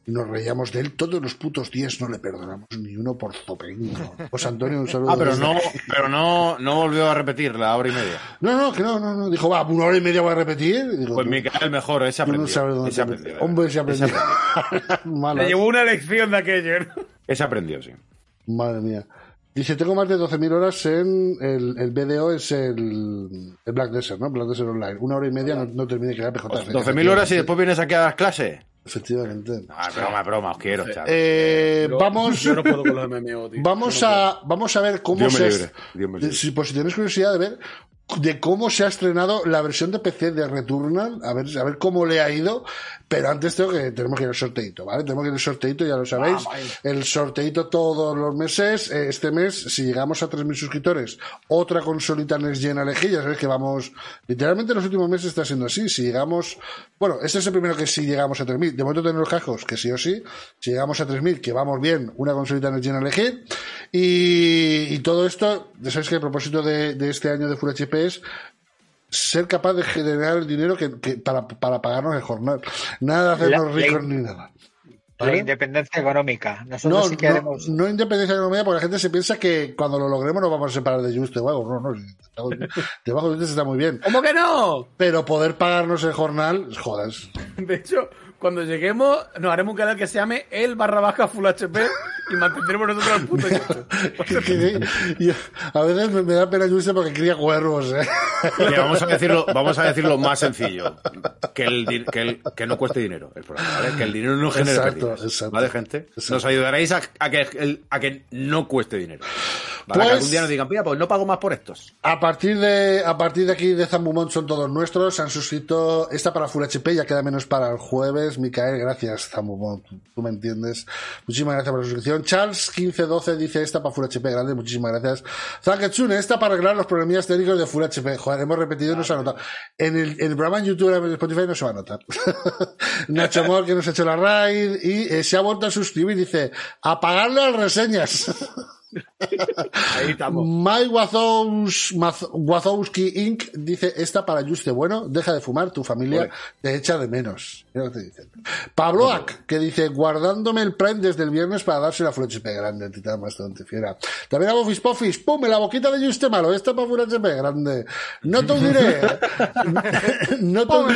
Y nos reíamos de él todos los putos días, no le perdonamos ni uno por zopengo. Pues Antonio, un saludo. Ah, pero desde no, pero no, no volvió a repetir la hora y media. No, no, que no, no, no. Dijo, va, una hora y media voy a repetir. Digo, Pues Micael mejor, ese tú no aprendió. sabes dónde ese aprendió. de Hombre, verdad. se aprendió. Le llevó una lección de aquello. ¿no? Ese aprendió, sí. Madre mía. Dice, tengo más de 12.000 horas en el, el BDO, es el, el Black Desert, ¿no? Black Desert Online. Una hora y media no, no termine de crear PJ. 12.000 horas y después vienes aquí a dar clase. Efectivamente. Ah, broma, broma, os quiero, chaval. Eh, Yo- vamos, Yo no puedo con los MMO, tío. vamos, no a, vamos a ver cómo Dios me se... libre, Dios me libre. Si, pues si tenéis curiosidad de ver de cómo se ha estrenado la versión de PC de Returnal, a ver, a ver cómo le ha ido, pero antes tengo que, tenemos que ir al sorteito, ¿vale? Tenemos que ir al sorteito, ya lo sabéis, el sorteito todos los meses, eh, este mes, si llegamos a 3.000 suscriptores, otra consolita Next Gen a elegir, ya sabéis que vamos, literalmente en los últimos meses está siendo así, si llegamos, bueno, este es el primero que sí llegamos a 3.000, de momento tenemos los cascos, que sí o sí, si llegamos a 3.000, que vamos bien, una consolita Next Gen a elegir, y, y todo esto, ya sabéis que el propósito de, de este año de Full HP es ser capaz de generar el dinero que, que- para, para pagarnos el jornal. Nada de hacernos La- ricos la- ni nada. La independencia económica. Nosotros No, sí que no, no independencia económica, porque la gente se piensa que cuando lo logremos nos vamos a separar de Juste o algo. No, no, debajo de Juste está muy bien. ¿Cómo que no? Pero poder pagarnos el jornal, jodas. De hecho, cuando lleguemos, nos haremos un canal que se llame el barra baja full HP y mantendremos nosotros el puto YouTube. A veces me, me da pena Juste porque cría cuervos, ¿eh? Mira, vamos a decirlo, vamos a decirlo más sencillo. Que, el, que, el- que no cueste dinero el programa, ¿vale? Que el dinero no genere Exacto, pérdidas. exacto. ¿Vale, gente? Exacto. Nos ayudaréis a, a que, el- a que no cueste dinero. Para Pues- que algún día nos digan, mira, pues no pago más por estos. A partir de a partir de aquí de Zambumont son todos nuestros. Se han suscrito esta para Full HP, ya queda menos para el jueves. Micael, gracias, Zambumont. Tú me entiendes. Muchísimas gracias por la suscripción. Charles 1512 dice esta para Full HP, grande. Muchísimas gracias. Zanketsune, esta para arreglar los problemillas técnicos de Full HP. Joder, hemos repetido y no se ha notado. En el, en el programa en YouTube en Spotify no se va a notar. Nacho Mor, que nos ha hecho la raid y eh, se ha vuelto a suscribir. Dice, a pagarle las reseñas. Ahí estamos. Mike Wazowski Inc. dice esta para Juste Bueno, deja de fumar, tu familia te echa de menos. Lo que dice, guardándome el Prime desde el viernes para darse la Full HP grande, titán bastante fiera. También a Bofis Pofis, pum, en la boquita de Juste Malo, esta para Full HP grande. No te diré. no te.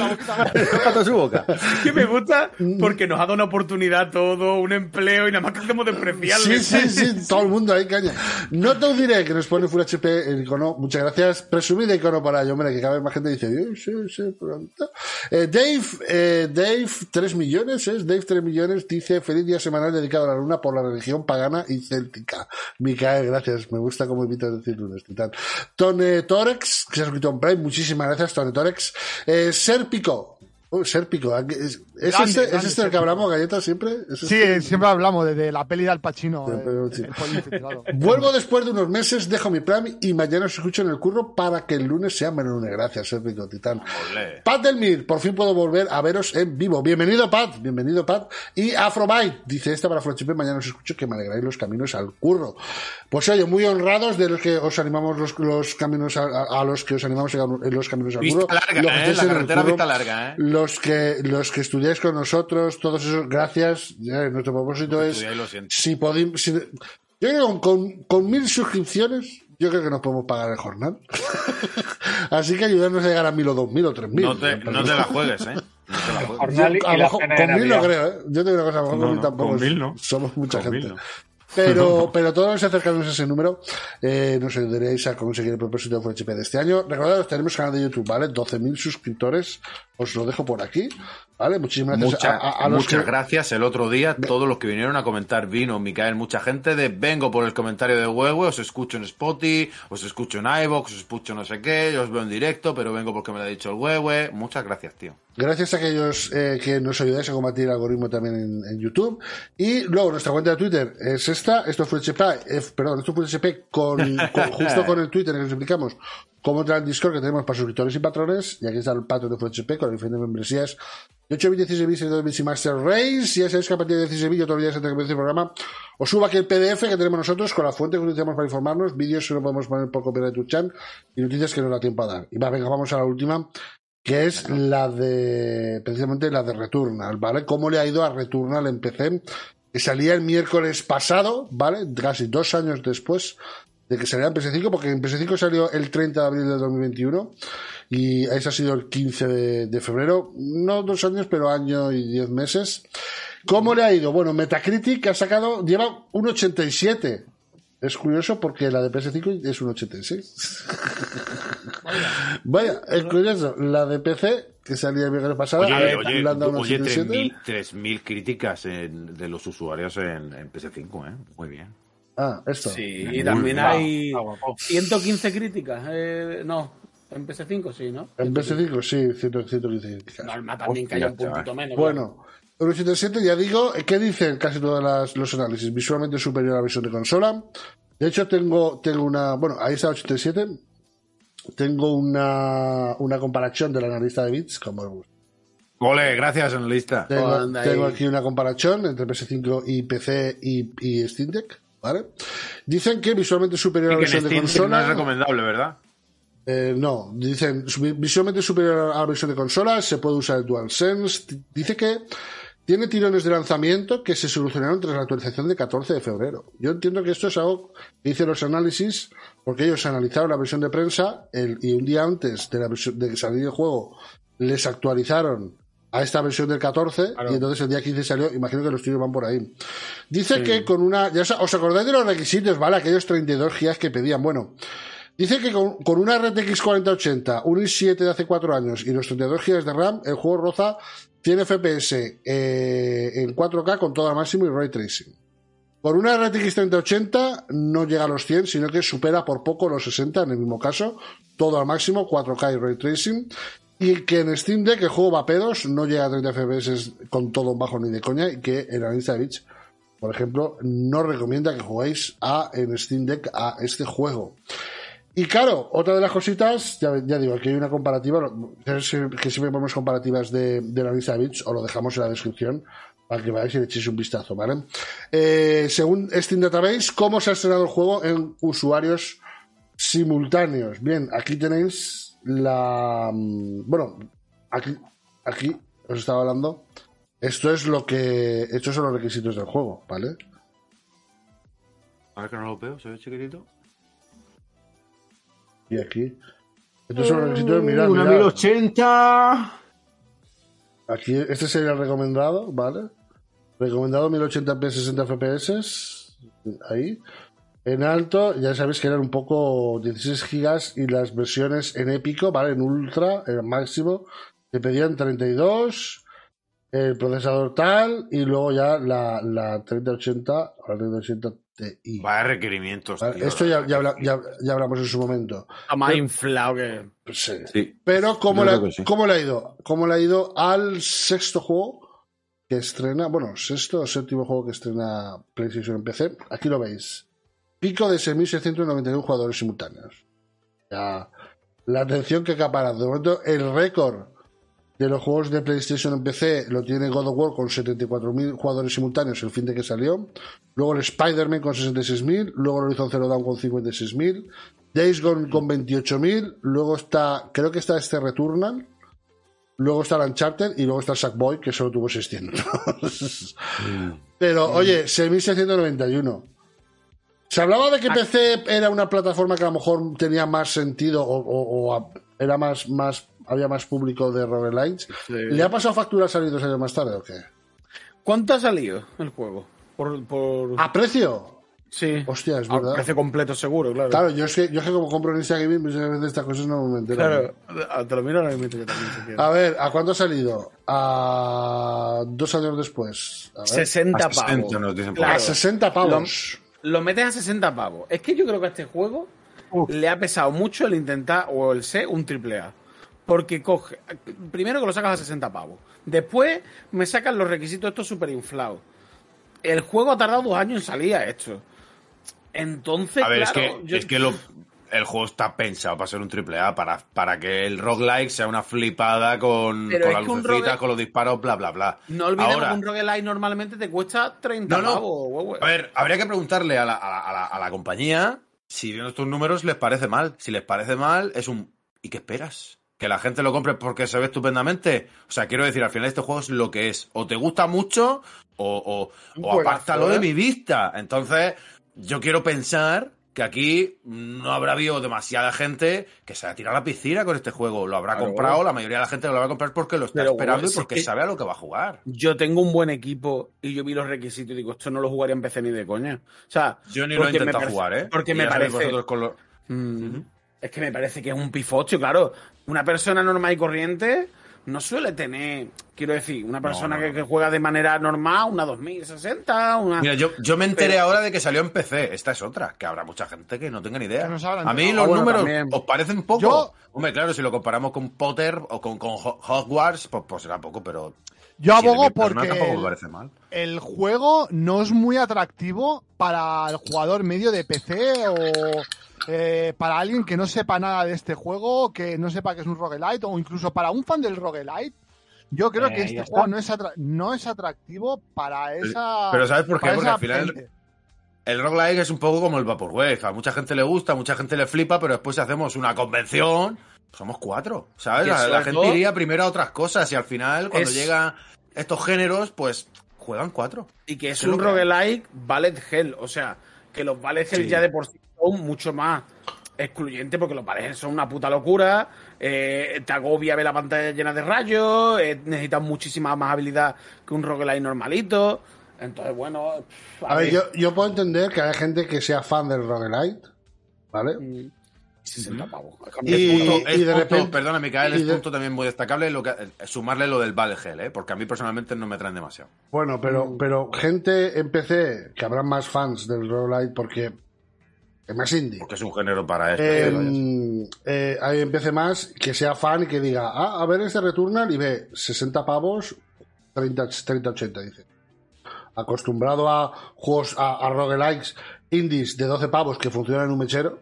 Tapa su boca. que me gusta porque nos ha dado una oportunidad todo, un empleo y nada más que hacemos despreciarle. Sí, sí, sí, todo el mundo ahí caña. No te diré que nos pone Full HP el icono. Muchas gracias. Presumida icono para ello. Hombre, que cada vez más gente dice, "Eh, sí, sí, pronto". Eh, Dave, eh, Dave, 3 millones, ¿es? Dave, 3 millones, dice, feliz día semanal dedicado a la luna por la religión pagana y céltica. Micael, gracias. Me gusta cómo evitas decir lunes tal. Tone Torex, que se ha suscrito en Prime. Muchísimas gracias, Tone Torex. Eh, Serpico. Oh, Serpico. ¿Es, es Grande, este, ¿es grande, este el que hablamos, galletas, siempre? ¿Es Sí, este? siempre hablamos de, de la peli de Al Pacino. Eh, pero sí. el político, claro. Vuelvo después de unos meses, dejo mi plan y mañana os escucho en el curro para que el lunes sea menos lunes. Gracias, Serpico Titán. Olé. Pat Delmir, por fin puedo volver a veros en vivo. Bienvenido, Pat. Bienvenido, Pat. Y Afrobite, dice esta para Flochipe, mañana os escucho que me alegráis los caminos al curro. Pues oye, muy honrados de los que os animamos los, los caminos a, a- a los que os animamos en los caminos al Vista curro. larga, Los que ¿eh? La carretera curro, vista larga, ¿eh? Los que, los que estudiáis con nosotros, todos esos, gracias. Ya, nuestro propósito Los es, si podéis, si- yo creo que con, con, con mil suscripciones, yo creo que nos podemos pagar el jornal. Así que ayudarnos a llegar a mil o dos mil o tres mil. No te, no te la juegues, ¿eh? No te la juegues. Jornal y la cena con mil no creo, ¿eh? Yo te digo una cosa, a lo mejor No, con mil no, tampoco con mil no. somos mucha Con gente. mil no. Pero, pero todos los que acercarnos a ese número, eh, nos ayudaréis a conseguir el propósito de FHP de este año. Recordad, tenemos canal de YouTube, ¿vale? 12.000 suscriptores. Os lo dejo por aquí, ¿vale? Muchísimas gracias Mucha- a, a- a los muchas que- gracias. El otro día, todos los que vinieron a comentar vino, Micael, mucha gente de vengo por el comentario de Huevo, os escucho en Spotify, os escucho en iVoox, os escucho no sé qué, yo os veo en directo, pero vengo porque me lo ha dicho el Huevo. Muchas gracias, tío. Gracias a aquellos eh, que nos ayudáis a combatir el algoritmo también en, en YouTube. Y luego nuestra cuenta de Twitter es esta. Esto fue HP, eh, perdón, esto fue HP con, con- justo con el Twitter en el que os explicamos cómo entrar al Discord que tenemos para suscriptores y patrones. Y aquí está el patrón de Full HP con las diferentes membresías. De 8 bits, 16 bits, 62 bits y Master Race. Ya sabéis que a partir de 16 bits, otros días antes de que el programa, os subo aquí el PDF que tenemos nosotros con la fuente que utilizamos para informarnos, vídeos que no podemos poner por copiar de tu chat y noticias que no da tiempo a dar. Y va, venga, vamos a la última que es la de, precisamente la de Returnal, ¿vale? ¿Cómo le ha ido a Returnal en PC? Que salía el miércoles pasado, ¿vale? Casi dos años después de que saliera en PS5, porque en PS5 salió el 30 de abril de 2021 y ese ha sido el 15 de, de febrero, no dos años, pero año y diez meses. ¿Cómo le ha ido? Bueno, Metacritic ha sacado, lleva un 87. Es curioso porque la de PS5 es un 86. Vaya, es curioso. La de PC, que salía el viernes pasado, Oye, oye, dado un oye 87. 3.000 3.000 críticas en- de los usuarios en, en PS5, ¿eh? Muy bien. Ah, esto. Sí, y también hay Ah, guapo. 115 críticas. Eh, no, en PS5 sí, ¿no? En PS5, sí, 100, 115. Normal también que haya un Hostia, puntito chaval. menos. Bueno, el 87 ya digo, ¿qué dicen casi todos los análisis? Visualmente superior a la versión de consola. De hecho, tengo, tengo una, bueno, ahí está el 87. Tengo una, una comparación de la analista de bits, como Ole, gracias, analista. tengo aquí una comparación entre PS5 y PC y, y Steam Deck, ¿vale? Dicen que visualmente superior a la versión de consola. no es recomendable, ¿verdad? Eh, no, dicen su- visualmente superior a la versión de consola, se puede usar el DualSense. Dice que tiene tirones de lanzamiento que se solucionaron tras la actualización de 14 de febrero. Yo entiendo que esto es algo que dicen los análisis, porque ellos analizaron la versión de prensa el- y un día antes de, la versión, de que saliera el juego les actualizaron a esta versión del 14 y entonces el día 15 salió, imagino que los tiros van por ahí. Dice que con una, ya os- acordáis de los requisitos, ¿vale? Aquellos 32 GB que pedían. Bueno, Dice que con, con una RTX 4080, un i7 de hace 4 años y los 32 GB de RAM, el juego roza 100 FPS eh, en 4K con todo al máximo y ray tracing. Con una RTX 3080 no llega a los 100, sino que supera por poco los 60 en el mismo caso, todo al máximo, 4K y ray tracing. Y que en Steam Deck el juego va a pedos, no llega a 30 FPS con todo bajo ni de coña, y que en la lista de bits, por ejemplo, no recomienda que juguéis a, en Steam Deck a este juego. Y claro, otra de las cositas, ya, digo, aquí hay una comparativa, lo- que siempre ponemos comparativas de, de la lista de bits, o lo dejamos en la descripción para que vayáis y le echéis un vistazo, ¿vale? Eh, según Steam Database, ¿cómo se ha estrenado el juego en usuarios simultáneos? Bien, aquí tenéis la... mm, Bueno, aquí, aquí os estaba hablando. Esto es lo que... Estos son los requisitos del juego, ¿vale? Ahora que no lo veo, ¿se ve chiquitito? Y aquí... Estos son los requisitos, mirad, Una mirad. 1080. Aquí, este sería el recomendado, ¿vale? Recomendado 1080p 60 fps. Ahí. En alto, ya sabéis que eran un poco 16 gigas y las versiones en épico, ¿vale? En ultra, en máximo, te pedían 32, el procesador tal, y luego ya la, la 3080, o la 3080 Ti. Vaya requerimientos. ¿Vale? tío. Esto ya, ya, habla- ya- ya hablamos en su momento. Está más inflado que. Pues sí. Sí. Pero ¿cómo, que sí. ¿cómo le ha ido? ¿Cómo le ha ido al sexto juego que estrena, bueno, sexto o séptimo juego que estrena PlayStation en PC? Aquí lo veis. Pico de 6.691 jugadores simultáneos. Ya, la atención que acapara. De momento, el récord de los juegos de PlayStation en PC lo tiene God of War con 74.000 jugadores simultáneos el fin de que salió. Luego el Spider-Man con 66.000. Luego el Horizon Zero Dawn con 56.000. Days Gone con 28.000. Luego está, creo que está este Returnal. Luego está el Uncharted y luego está el Sackboy que solo tuvo 600. Pero, oye, 6.691. Se hablaba de que PC era una plataforma que a lo mejor tenía más sentido o, o- o a- era más, más, había más público de roguelites. ¿Le ha pasado factura salir dos años más tarde o qué? ¿Cuánto ha salido el juego? Por, por... ¿A precio? sí. Hostia, es A verdad. precio completo seguro, claro. Claro, yo es que, yo es que como compro en Instagram, muchas veces estas cosas no me entero. Claro, ah, te lo miro ahora mismo yo también. si quieres. A ver, ¿a cuánto ha salido? A dos años después. A ver. 60 A 60 pavos. nos dicen por A Claro. 60 pavos. Lo metes a 60 pavos. Es que yo creo que a este juego le ha pesado mucho el intentar o el ser un triple A. Porque coge. Primero que lo sacas a 60 pavos. Después me sacan los requisitos estos súper inflados. El juego ha tardado dos años en salir a esto. Entonces, A ver, claro, es que, yo- es que lo- el juego está pensado para ser un triple A, para, para que el roguelike sea una flipada con, con las lucecitas, con los disparos, bla, bla, bla. no olvidemos Ahora, que un roguelike normalmente te cuesta 30 No, no. pavos. A ver, habría que preguntarle a la, a la- a compañía si viendo estos números les parece mal. Si les parece mal, es un... ¿Y qué esperas? ¿Que la gente lo compre porque se ve estupendamente? O sea, quiero decir, al final este juego es lo que es. O te gusta mucho o, o, o apártalo de ¿eh? mi vista. Entonces, yo quiero pensar que aquí no habrá habido demasiada gente que se haya tirado a la piscina con este juego. Lo habrá Claro. comprado, la mayoría de la gente lo va a comprar porque lo está Pero, esperando bueno, y porque es que- sabe a lo que va a jugar. Yo tengo un buen equipo y yo vi los requisitos y digo, esto no lo jugaría en PC ni de coña. O sea, Yo ni lo he intentado parece- jugar, ¿eh? Porque Y me parece. vosotros con lo- Mm, Es que me parece que es un pifostio, claro. Una persona normal y corriente no suele tener, quiero decir, una persona no, que, no. que juega de manera normal, una 2060, una... Mira, yo, yo me enteré Pero- ahora de que salió en PC. Esta es otra, que habrá mucha gente que no tenga ni idea. A mí los Ah, bueno, números también. os parecen poco. Yo- Hombre, claro, si lo comparamos con Potter o con, con Ho- Hogwarts, pues, pues será poco, pero... Yo abogo 7.000 personas porque Tampoco me el, parece mal. el juego no es muy atractivo para el jugador medio de PC o eh, para alguien que no sepa nada de este juego, que no sepa que es un roguelite o incluso para un fan del roguelite. Yo creo Eh, que este juego no es, atra- no es atractivo para esa. pero ¿sabes por qué? Porque al final- gente. El roguelike es un poco como el Vaporwave. A mucha gente le gusta, a mucha gente le flipa, pero después si hacemos una convención, somos cuatro, ¿sabes? La, gente todo- iría primero a otras cosas y al final, cuando Es- llegan estos géneros, pues juegan cuatro. Y que es un roguelike Ballet Hell. O sea, que los Ballet Hell Sí. ya de por sí son mucho más excluyentes porque los Hell son una puta locura. eh, te agobia ver la pantalla llena de rayos. eh, necesitas muchísima más habilidad que un roguelike normalito. Entonces, bueno. A ver, yo, yo puedo entender que haya gente que sea fan del roguelite, ¿vale? mm, 60 pavos. Y- Es punto, es y de punto- repente- perdona, Micael, es de- punto también muy destacable lo que, sumarle lo del Valgel, ¿eh? porque a mí personalmente no me traen demasiado. Bueno, pero, pero gente en PC, que habrá más fans del roguelite porque es más indie. Porque es un género para esto. Eh, eh, hay en PC más que sea fan y que diga, ah, a ver este Returnal y ve 60 pavos, 30, 30 80, dice. Acostumbrado a juegos, a, a roguelikes indies de 12 pavos que funcionan en un mechero,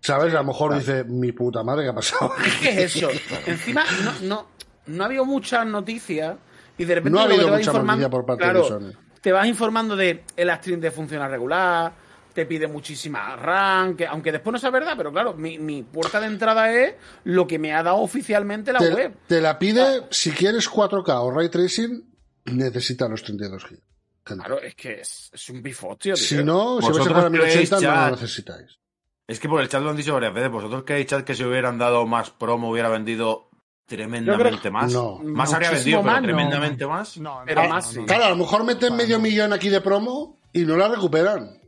¿sabes? A lo mejor dice, mi puta madre, ¿qué ha pasado? ¿Qué es eso? Encima, no, no, no ha habido muchas noticias y de repente No ha habido te vas mucha informando- noticia por parte claro, de Sony. Te vas informando de el stream de funciona regular, te pide muchísima RAM, que, aunque después no sea verdad, pero claro, mi, mi puerta de entrada es lo que me ha dado oficialmente la te, web. te la pide, si quieres 4K o Ray Tracing, necesita los 32 GB. Claro, es que es, es un bifostio, tío. Si no, si vais a Vosotros jugar a 1080, creéis, no lo necesitáis. Es que por el chat lo han dicho varias veces. ¿Vosotros creéis, chat, que si hubieran dado más promo hubiera vendido tremendamente más? no. Más habría vendido, pero más, no. tremendamente más. No, Pero más no, sí. no. Claro, a lo mejor meten medio millón aquí de promo y no la recuperan.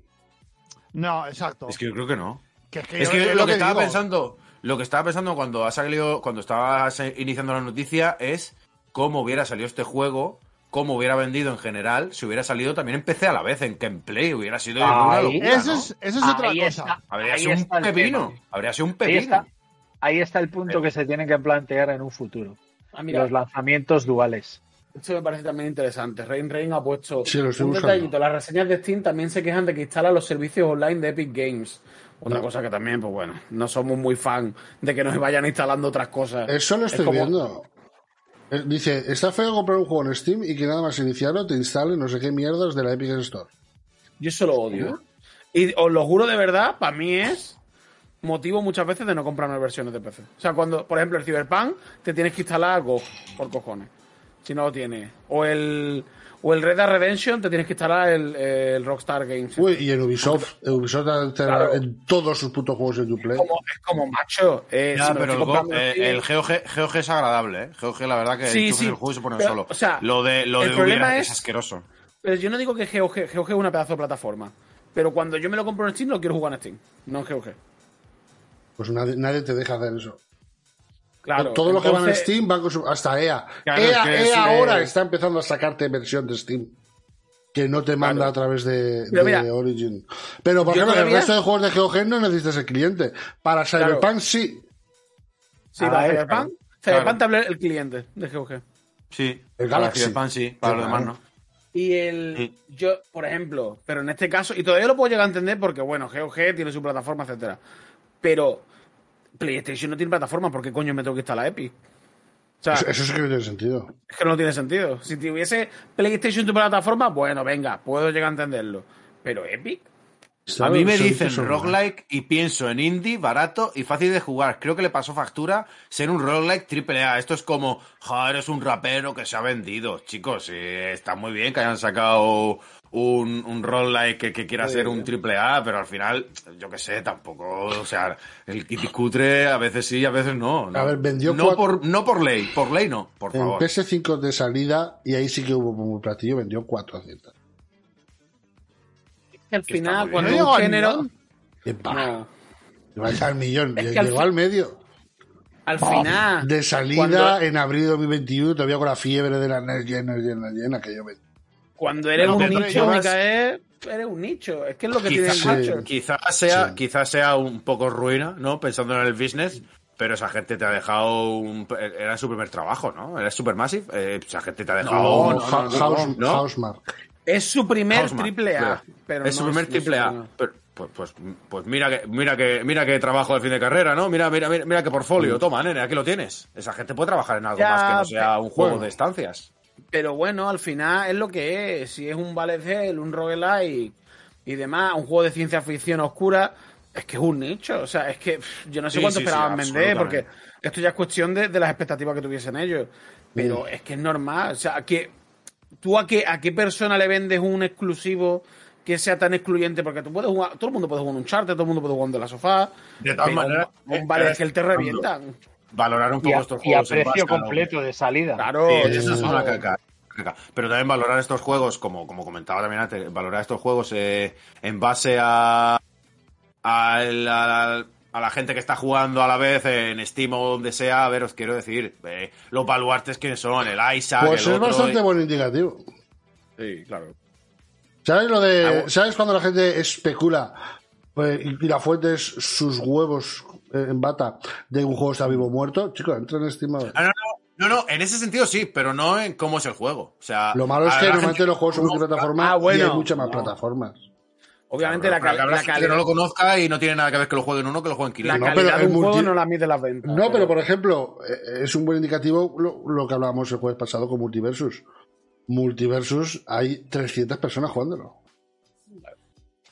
No, exacto. Es que yo creo que no. Que es que Es yo- lo que estaba digo. pensando, lo que estaba pensando cuando ha salido, cuando estaba iniciando la noticia es cómo hubiera salido este juego, cómo hubiera vendido en general, si hubiera salido también en PC a la vez, en gameplay, hubiera sido una Ahí. locura, Eso ¿no? es, eso es otra cosa. está. Habría sido un está el pepino, tema. habría sido un Ahí pepino. está, ahí está el punto que se tienen que plantear en un futuro. Ah, mira, Los lanzamientos duales. Esto me parece también interesante. Rain Rain ha puesto Sí, lo estoy un detallito. Las reseñas de Steam también se quejan de que instalan los servicios online de Epic Games. Otra No. cosa que también, pues bueno, no somos muy fan de que nos vayan instalando otras cosas. Eso lo Es estoy como- viendo. Eh, Dice, está feo comprar un juego en Steam y que nada más iniciarlo te instale no sé qué mierdas de la Epic Store. Yo eso lo odio. Y os lo juro de verdad, para mí es motivo muchas veces de no comprarme versiones de PC. O sea, cuando, por ejemplo, el Cyberpunk, te tienes que instalar Go, por cojones. Si no lo tienes. O el, o el Red Dead Redemption, te tienes que instalar el, el Rockstar Games. Uy, y en Ubisoft, en Ubisoft te- Claro. en todos sus putos juegos en Uplay. como, es como macho. eh, Ya, si pero el, Go- eh, el GOG, GOG es agradable, ¿eh? GOG la verdad que Sí, sí. el juego y se pone Pero, solo. o sea, lo de, lo el de problema es- es asqueroso. Pero yo no digo que GOG, GOG es una pedazo de plataforma. Pero cuando yo me lo compro en Steam, lo quiero jugar en Steam, no en GOG. Pues nadie, nadie te deja hacer eso. Claro. Todo lo que van en Steam van con su- hasta EA. Claro, EA, es que EA es, ahora eh, está empezando a sacarte versión de Steam. Que no te manda Claro. a través de, Pero de mira, Origin. Pero, por ejemplo, el resto de juegos de GOG no necesitas el cliente. Para Claro. Cyberpunk sí. Sí, Ah, para eh, Cyberpunk. claro. Cyberpunk te habla el cliente de GOG. Sí, El para Galaxy. Cyberpunk sí, para Qué lo demás no. Y el. Sí. Yo, por ejemplo, pero en este caso, y todavía lo puedo llegar a entender porque, bueno, GOG tiene su plataforma, etcétera. Pero PlayStation no tiene plataforma, ¿por qué coño me tengo que instalar Epic? O sea, Eso, eso sí que no tiene sentido. es que no tiene sentido. Si tuviese PlayStation tu plataforma, bueno, venga, puedo llegar a entenderlo. Pero Epic, A mí me dicen roguelike y pienso en indie, barato y fácil de jugar. Creo que le pasó factura ser un roguelike triple A. Esto es como, joder, es un rapero que se ha vendido. Chicos, sí, está muy bien que hayan sacado un, un roguelike que, que quiera ser un triple A, pero al final, yo qué sé, tampoco, o sea, el kit cutre a veces sí, a veces no. no. A ver, vendió no cuat- por, no por ley, por ley no, por En favor. PS5 de salida, y ahí sí que hubo un platillo, vendió 400. que al final, cuando un No llegó al género. No. Al millón, Es que al llegó al medio. Al final. De salida cuando- en abril de 2021, todavía con la fiebre de la energía, energía, energía, que yo me... Cuando eres No, un nicho, llevas- Micael, eres un nicho. Es que es lo que tiene el Quizás, macho. quizás sea, Sí. quizás sea un poco ruina, ¿no? Pensando en el business, pero esa gente te ha dejado un, era su primer trabajo, ¿no? Era Supermassive, eh, esa gente te ha dejado No, un- no, Ha- no, House, no. Housemark. Es su primer triple A. pero- Pero es su primer triple A. Pero, pues, pues, pues mira que, mira que, mira que trabajo de fin de carrera, ¿no? Mira, mira, mira, mira qué portfolio. Toma, nene, aquí lo tienes. Esa gente puede trabajar en algo Ya, más que no sea un juego bueno. de estancias. Pero bueno, al final es lo que es. Si es un Ballet Hell, un roguelike y demás, un juego de ciencia ficción oscura, es que es un nicho. O sea, es que pff, yo no sé Sí, cuánto sí, sí, esperaban vender, porque esto ya es cuestión de, de las expectativas que tuviesen ellos. Pero es que es normal. O sea, que tú a qué, a qué persona le vendes un exclusivo que sea tan excluyente, porque tú puedes jugar, todo el mundo puede jugar un Uncharted, todo el mundo puede jugar un de la sofá. De todas un- maneras, un, Ballet es- Hell te revientan. Valorar un Y poco a, estos y a juegos. en base precio a lo- completo de salida. Claro, Sí, eso es una caca. Pero también valorar estos juegos, como, como comentaba también antes, valorar estos juegos eh, en base a, a, la, a la gente que está jugando a la vez en Steam o donde sea. A ver, os quiero decir, eh, los baluartes que son, el Isaac, Pues el es otro, bastante y- buen indicativo. Sí, claro. ¿Sabes lo de. Ah. ¿Sabes cuando la gente especula pues, y y la fuente es sus huevos en bata de un juego está vivo o muerto? Chicos, entra en Steam a ver. Ah, no, no, no, no, en ese sentido sí, pero no en cómo es el juego. O sea, Lo malo es a que la normalmente gente- los juegos son multiplataformas Ah, bueno. y hay muchas más No. plataformas. Obviamente la, cal- la calidad. que no lo conozca y no tiene nada que ver que lo jueguen uno que lo jueguen La 500. No, calidad pero de el un juego no la mide las ventas. No, pero por ejemplo, eh, es un buen indicativo lo, lo que hablábamos el jueves pasado con Multiversus. Multiversus hay 300 personas jugándolo.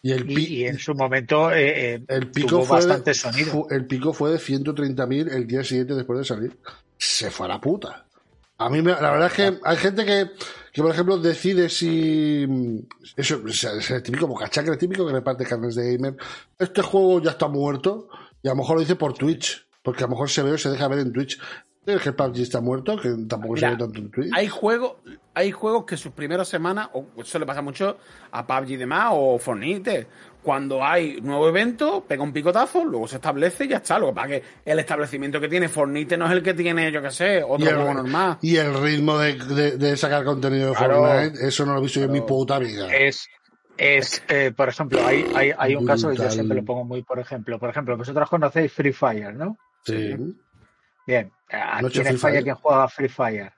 Y el, pi- Y, y en su momento eh, eh, el pico tuvo fue bastante de, sonido. fu- el pico fue de 130.000 el día siguiente después de salir. Se fue a la puta. A mí, me- la verdad es que hay gente que, que por ejemplo, decide si. Eso, es el típico bocachacre típico que reparte carnes de gamer. Este juego ya está muerto y a lo mejor lo dice por Twitch, porque a lo mejor se ve o se deja ver en Twitch. Es que el PUBG está muerto, que tampoco Mira, se ve tanto en Twitch. Hay juegos, hay juegos que sus primeras semanas, o eso le pasa mucho a PUBG y demás, o Fortnite, cuando hay nuevo evento, pega un picotazo, luego se establece y ya está. Lo que pasa es que el establecimiento que tiene Fornite no es el que tiene, yo qué sé, otro el, juego normal. y el ritmo de, de- de sacar contenido de Claro. Fortnite, eso no lo he visto yo en mi puta vida. Es, es eh, por ejemplo, hay, hay, hay un caso que yo siempre lo pongo muy por ejemplo. Por ejemplo, vosotros conocéis Free Fire, ¿no? Sí. Bien, aquí Noche en Free España Fire. quien juega Free Fire.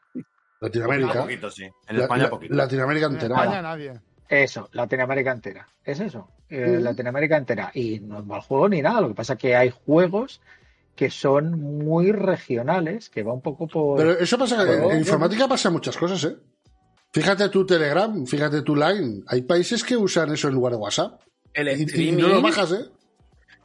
Latinoamérica. Un poquito, sí. En La- España, la- poquito. Latinoamérica En entera. España nadie. Eso, Latinoamérica entera. Es eso, eh, Mm. Latinoamérica entera. Y no es mal juego ni nada. Lo que pasa es que hay juegos que son muy regionales, que va un poco por. Pero eso pasa, en- en informática pasa muchas cosas, ¿eh? Fíjate tu Telegram, fíjate tu Line. Hay países que usan eso en lugar de WhatsApp. El Y, y streaming, no lo bajas, ¿eh?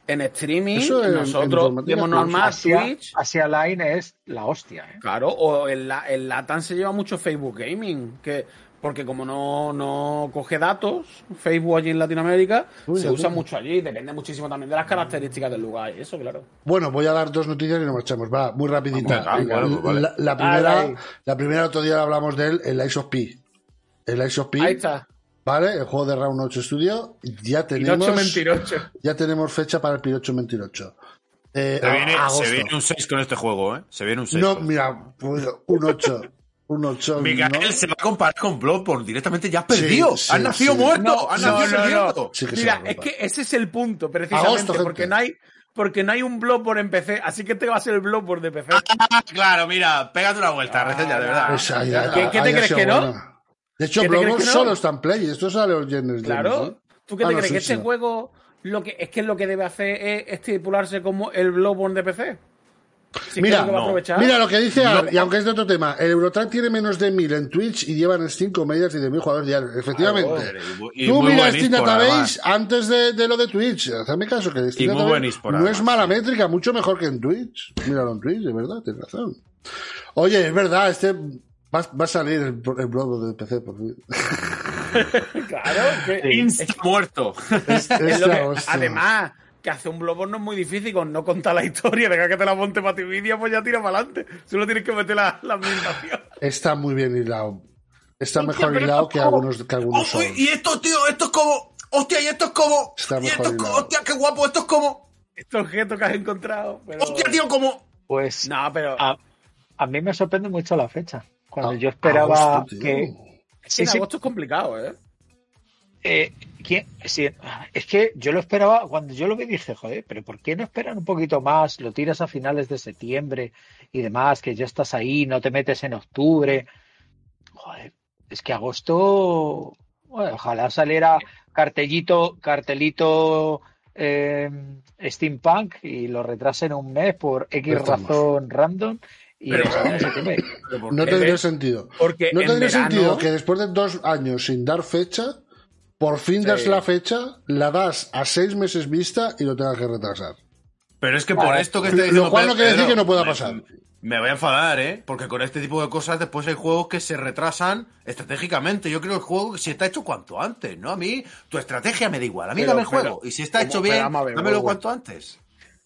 En streaming, Eso en- en nosotros vemos normal Asia, Twitch, Asia Line es la hostia, ¿eh? claro, o el, la- el Latam se lleva mucho Facebook Gaming, que porque como no, no coge datos, Facebook allí en Latinoamérica, Uy, se uy. usa mucho allí, depende muchísimo también de las características del lugar, y eso, claro. Bueno, voy a dar dos noticias y nos marchamos. Va, muy rapidita. Vamos, vale, vale. La, la primera, Dale. la primera otro día hablamos de él, el Ice of P. El Ice of P, Ahí está. ¿Vale? El juego de Round 8 Studio. Ya tenemos, Pinocho mentiroso. ya tenemos fecha para el Pinocho Mentirocho. Eh, Se viene, agosto. se viene un 6 con este juego, ¿eh? Se viene un 6. No, mira, pues, un 8. Un 8. Miguel ¿no? se va a comparar con Bloodborne. Directamente ya has perdido. Sí, sí, has nacido sí. muerto. No, has no, nacido no, Mira, es que ese es el punto, precisamente, Agosto, porque no hay porque no hay un Bloodborne en PC, así que este va a ser el Bloodborne de PC. Ah, claro, mira, pégate una vuelta, reseña, de verdad. Ya- ¿Qué- qué te crees que no? De hecho, ¿Qué te crees Bloodborne no? solo está en Play. Esto sale los Genes Claro. ¿Tú qué Ah, te no, crees? sí, que este sí. juego lo que es que lo que debe hacer es estipularse como el Bloodborne de PC. Si Mira, aprovechar. Mira lo que dice No. Ar, y aunque es de otro tema, el Eurotrack tiene menos de 1000 en Twitch y llevan en Steam con medias y de 1000 jugadores diarios. Efectivamente. Y Tú mira Steam Database además. antes de, de lo de Twitch. Hazme caso que Steam Database no es mala sí. métrica, mucho mejor que en Twitch. Míralo en Twitch, de verdad, tienes razón. Oye, es verdad, este va, va a salir el, el blog de PC por fin. Claro, que- Insta muerto. Es- es lo que- hostia. además, que hacer un Bloodborne no es muy difícil con no contar la historia, deja que te la monte para tu vídeo, pues ya tira para adelante. Solo tienes que meter la, la ambientación. Está muy bien hilado. Está Hostia, mejor pero hilado que algunos, que algunos son. y esto, tío, esto es como. Hostia, y esto es como. Está y mejor esto es como. Hostia, qué guapo, esto es como. Este objeto que has encontrado. Pero... Hostia, tío, como. Pues No, pero a, a mí me sorprende mucho la fecha. Cuando A- yo esperaba agosto, tío. que. Sí, en sí, agosto es complicado, ¿eh? eh, ¿quién- sí, es que yo lo esperaba, cuando yo lo vi dije, joder, pero ¿por qué no esperan un poquito más? Lo tiras a finales de septiembre y demás, que ya estás ahí, no te metes en octubre. Joder, es que agosto, bueno, ojalá saliera cartelito, cartelito eh, Steampunk y lo retrasen un mes por X razón random y Pero- lo saquen en septiembre. Pero ¿por No tendría sentido. Porque No en tendría verano- sentido que después de dos años sin dar fecha, por fin das la fecha, la das a seis meses vista y lo tengas que retrasar. Pero es que por esto que estoy Lo diciendo. cual no quiere decir que no pueda me- pasar. Me voy a enfadar, ¿eh? Porque con este tipo de cosas después hay juegos que se retrasan estratégicamente. Yo creo que el juego si está hecho cuanto antes, ¿no? A mí tu estrategia me da igual. A mí Pero- dame el pero- juego. Y si está hecho bien, ver, dámelo cuanto antes.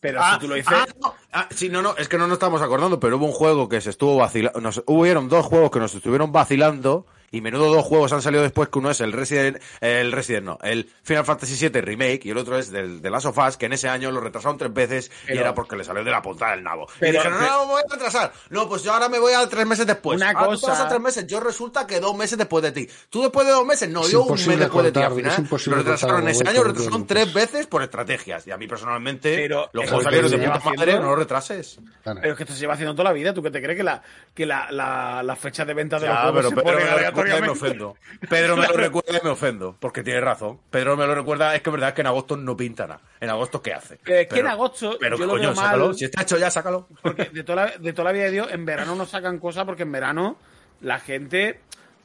Pero Ah, si tú lo dices. ah, no, ah, sí, no, no, es que no nos estamos acordando, pero hubo un juego que se estuvo vacilando. Hubieron dos juegos que nos estuvieron vacilando. Y menudo dos juegos han salido después, que uno es el Resident, el Resident no, el Final Fantasy VII Remake y el otro es del de Last of Us, que en ese año lo retrasaron tres veces y Pero- era porque le salió de la punta del nabo. y Pero- dijeron, no, no, me voy a retrasar. No, pues yo ahora me voy a tres meses después. Una Ah, tú te cosa- vas a tres meses, yo resulta que dos meses después de ti. Tú después de dos meses, no, Es yo un mes después de ti. Al final imposible lo retrasaron contar, ese año, lo retrasaron tres veces por estrategias. Y a mí personalmente, Pero los juegos salieron de puta madre, no lo retrases. Pero es que esto se lleva haciendo toda la vida. ¿Tú qué te crees que la, que la, la, la fecha de venta de los Ya, juegos pero se Pedro pone me lo ofendo. Pedro me lo recuerda y me ofendo, porque tiene razón. Pedro me lo recuerda, es que es verdad que en agosto no pinta nada. En agosto, ¿qué hace? Que- que en agosto Pero yo lo coño, veo mal. sácalo. Si está hecho ya, sácalo. Porque de toda, la, de toda la vida de Dios, en verano no sacan cosas porque en verano la gente.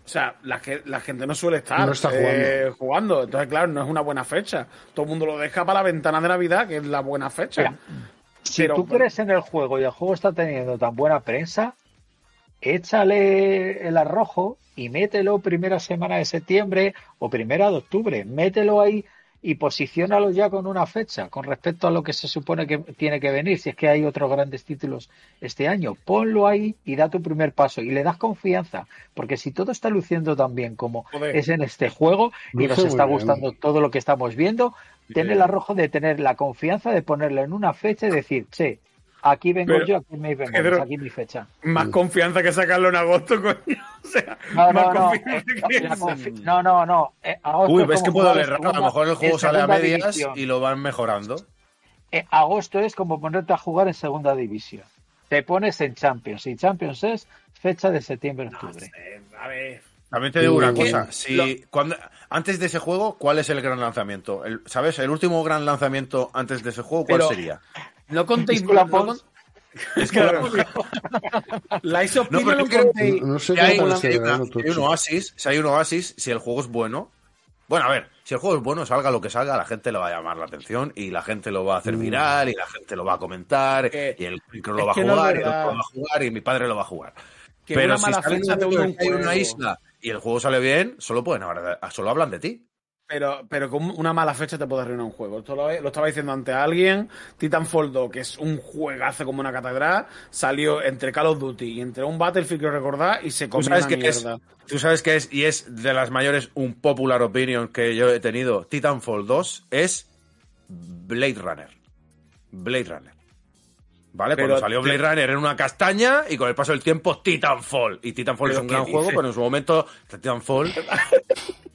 O sea, la, ge- la gente no suele estar No está eh, jugando. Entonces, claro, no es una buena fecha. Todo el mundo lo deja para la ventana de Navidad, que es la buena fecha. Mira, Si Pero- tú crees en el juego y el juego está teniendo tan buena prensa, échale el arrojo y mételo primera semana de septiembre o primera de octubre. Mételo ahí y posiciónalo ya con una fecha con respecto a lo que se supone que tiene que venir. Si es que hay otros grandes títulos este año, ponlo ahí y da tu primer paso y le das confianza. Porque si todo está luciendo tan bien como Joder. es en este juego y Luce nos está bien. gustando todo lo que estamos viendo, tener el arrojo de tener la confianza de ponerlo en una fecha y decir, che, aquí vengo Pero, yo, aquí me vengo, Pedro, aquí mi fecha. Más confianza que sacarlo en agosto, coño. O sea, No, más no, no, confianza eh, que eso. confi- no, no, no. eh, Uy, es ves que haber raro. A lo mejor el juego sale a medias división. y lo van mejorando. Eh, agosto es como ponerte a jugar en segunda división. Te pones en Champions y Champions es fecha de septiembre-octubre. A ver. También te digo una cosa. Si, cuando, antes de ese juego, ¿cuál es el gran lanzamiento? El- ¿Sabes? El último gran lanzamiento antes de ese juego, ¿cuál Pero- sería? No contéis. No con- Es que la ISO No, no, pero creo- contéis. No sé Si hay, una- parece verano, si hay un oasis, si hay un oasis, si el juego es bueno. Bueno, a ver, si el juego es bueno, salga lo que salga, la gente le va a llamar la atención y la gente lo va a hacer viral y la gente lo va a comentar Que- y el micro lo va a que no jugar y el otro lo va a jugar y mi padre lo va a jugar. Que Pero una si sale fecha un que hay una isla y el juego sale bien, solo pueden hablar, solo hablan de ti. Pero, pero con una mala fecha te puede arruinar un juego. Esto lo, lo estaba diciendo ante alguien. Titanfall 2, que es un juegazo como una catedral, salió entre Call of Duty y entre un Battlefield que recordar y se Tú comió sabes una que es, tú sabes que es, y es de las mayores un popular opinion que yo he tenido, Titanfall 2 es Blade Runner. Blade Runner. ¿Vale? Pero Cuando salió Blade Runner era una castaña y con el paso del tiempo Titanfall. Y Titanfall es ¿Pero un gran juego, pero en su momento Titanfall...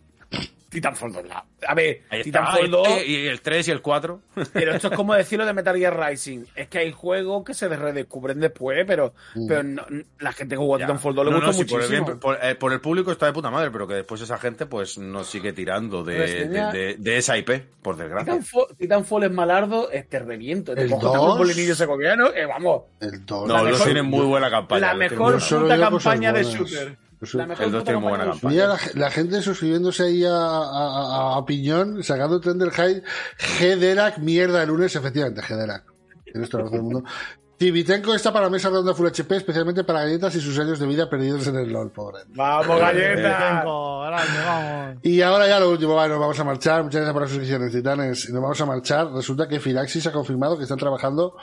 Titanfall 2. la- A ver, Ahí está, Titanfall y- 2. y el 3 y el 4. Pero esto es como decirlo de Metal Gear Rising. Es que hay juegos que se redescubren después, pero, pero no- la gente que jugó a. Titanfall 2 le No, no, gustó sí, por, el muchísimo. bien- por- eh, por el público está de puta madre, pero que después esa gente pues no sigue tirando de, de- de- de esa IP, por desgracia. Titanfall, Titanfall es malardo, es te reviento. Te ¿El coges dos? un polinillo segoviano, eh, vamos. El 2. No, los tienen muy buena campaña. la mejor puta campaña de shooter. La mejor El dos puta tiene muy campaña buena shooter. Mira la, la gente suscribiéndose ahí a, a, a- a Piñón, sacando tren del high. G-Derac, mierda el lunes, efectivamente, G-Derac. Tienes toda la razón del mundo. Tibitenko está para mesa redonda Full HP, especialmente para galletas y sus años de vida perdidos en el LOL, pobre. Vamos, galleta. Tengo, grande, vamos. Y ahora ya lo último, bueno, vamos a marchar. Muchas gracias por las suscripciones, titanes. Y nos vamos a marchar. Resulta que Firaxis ha confirmado que están trabajando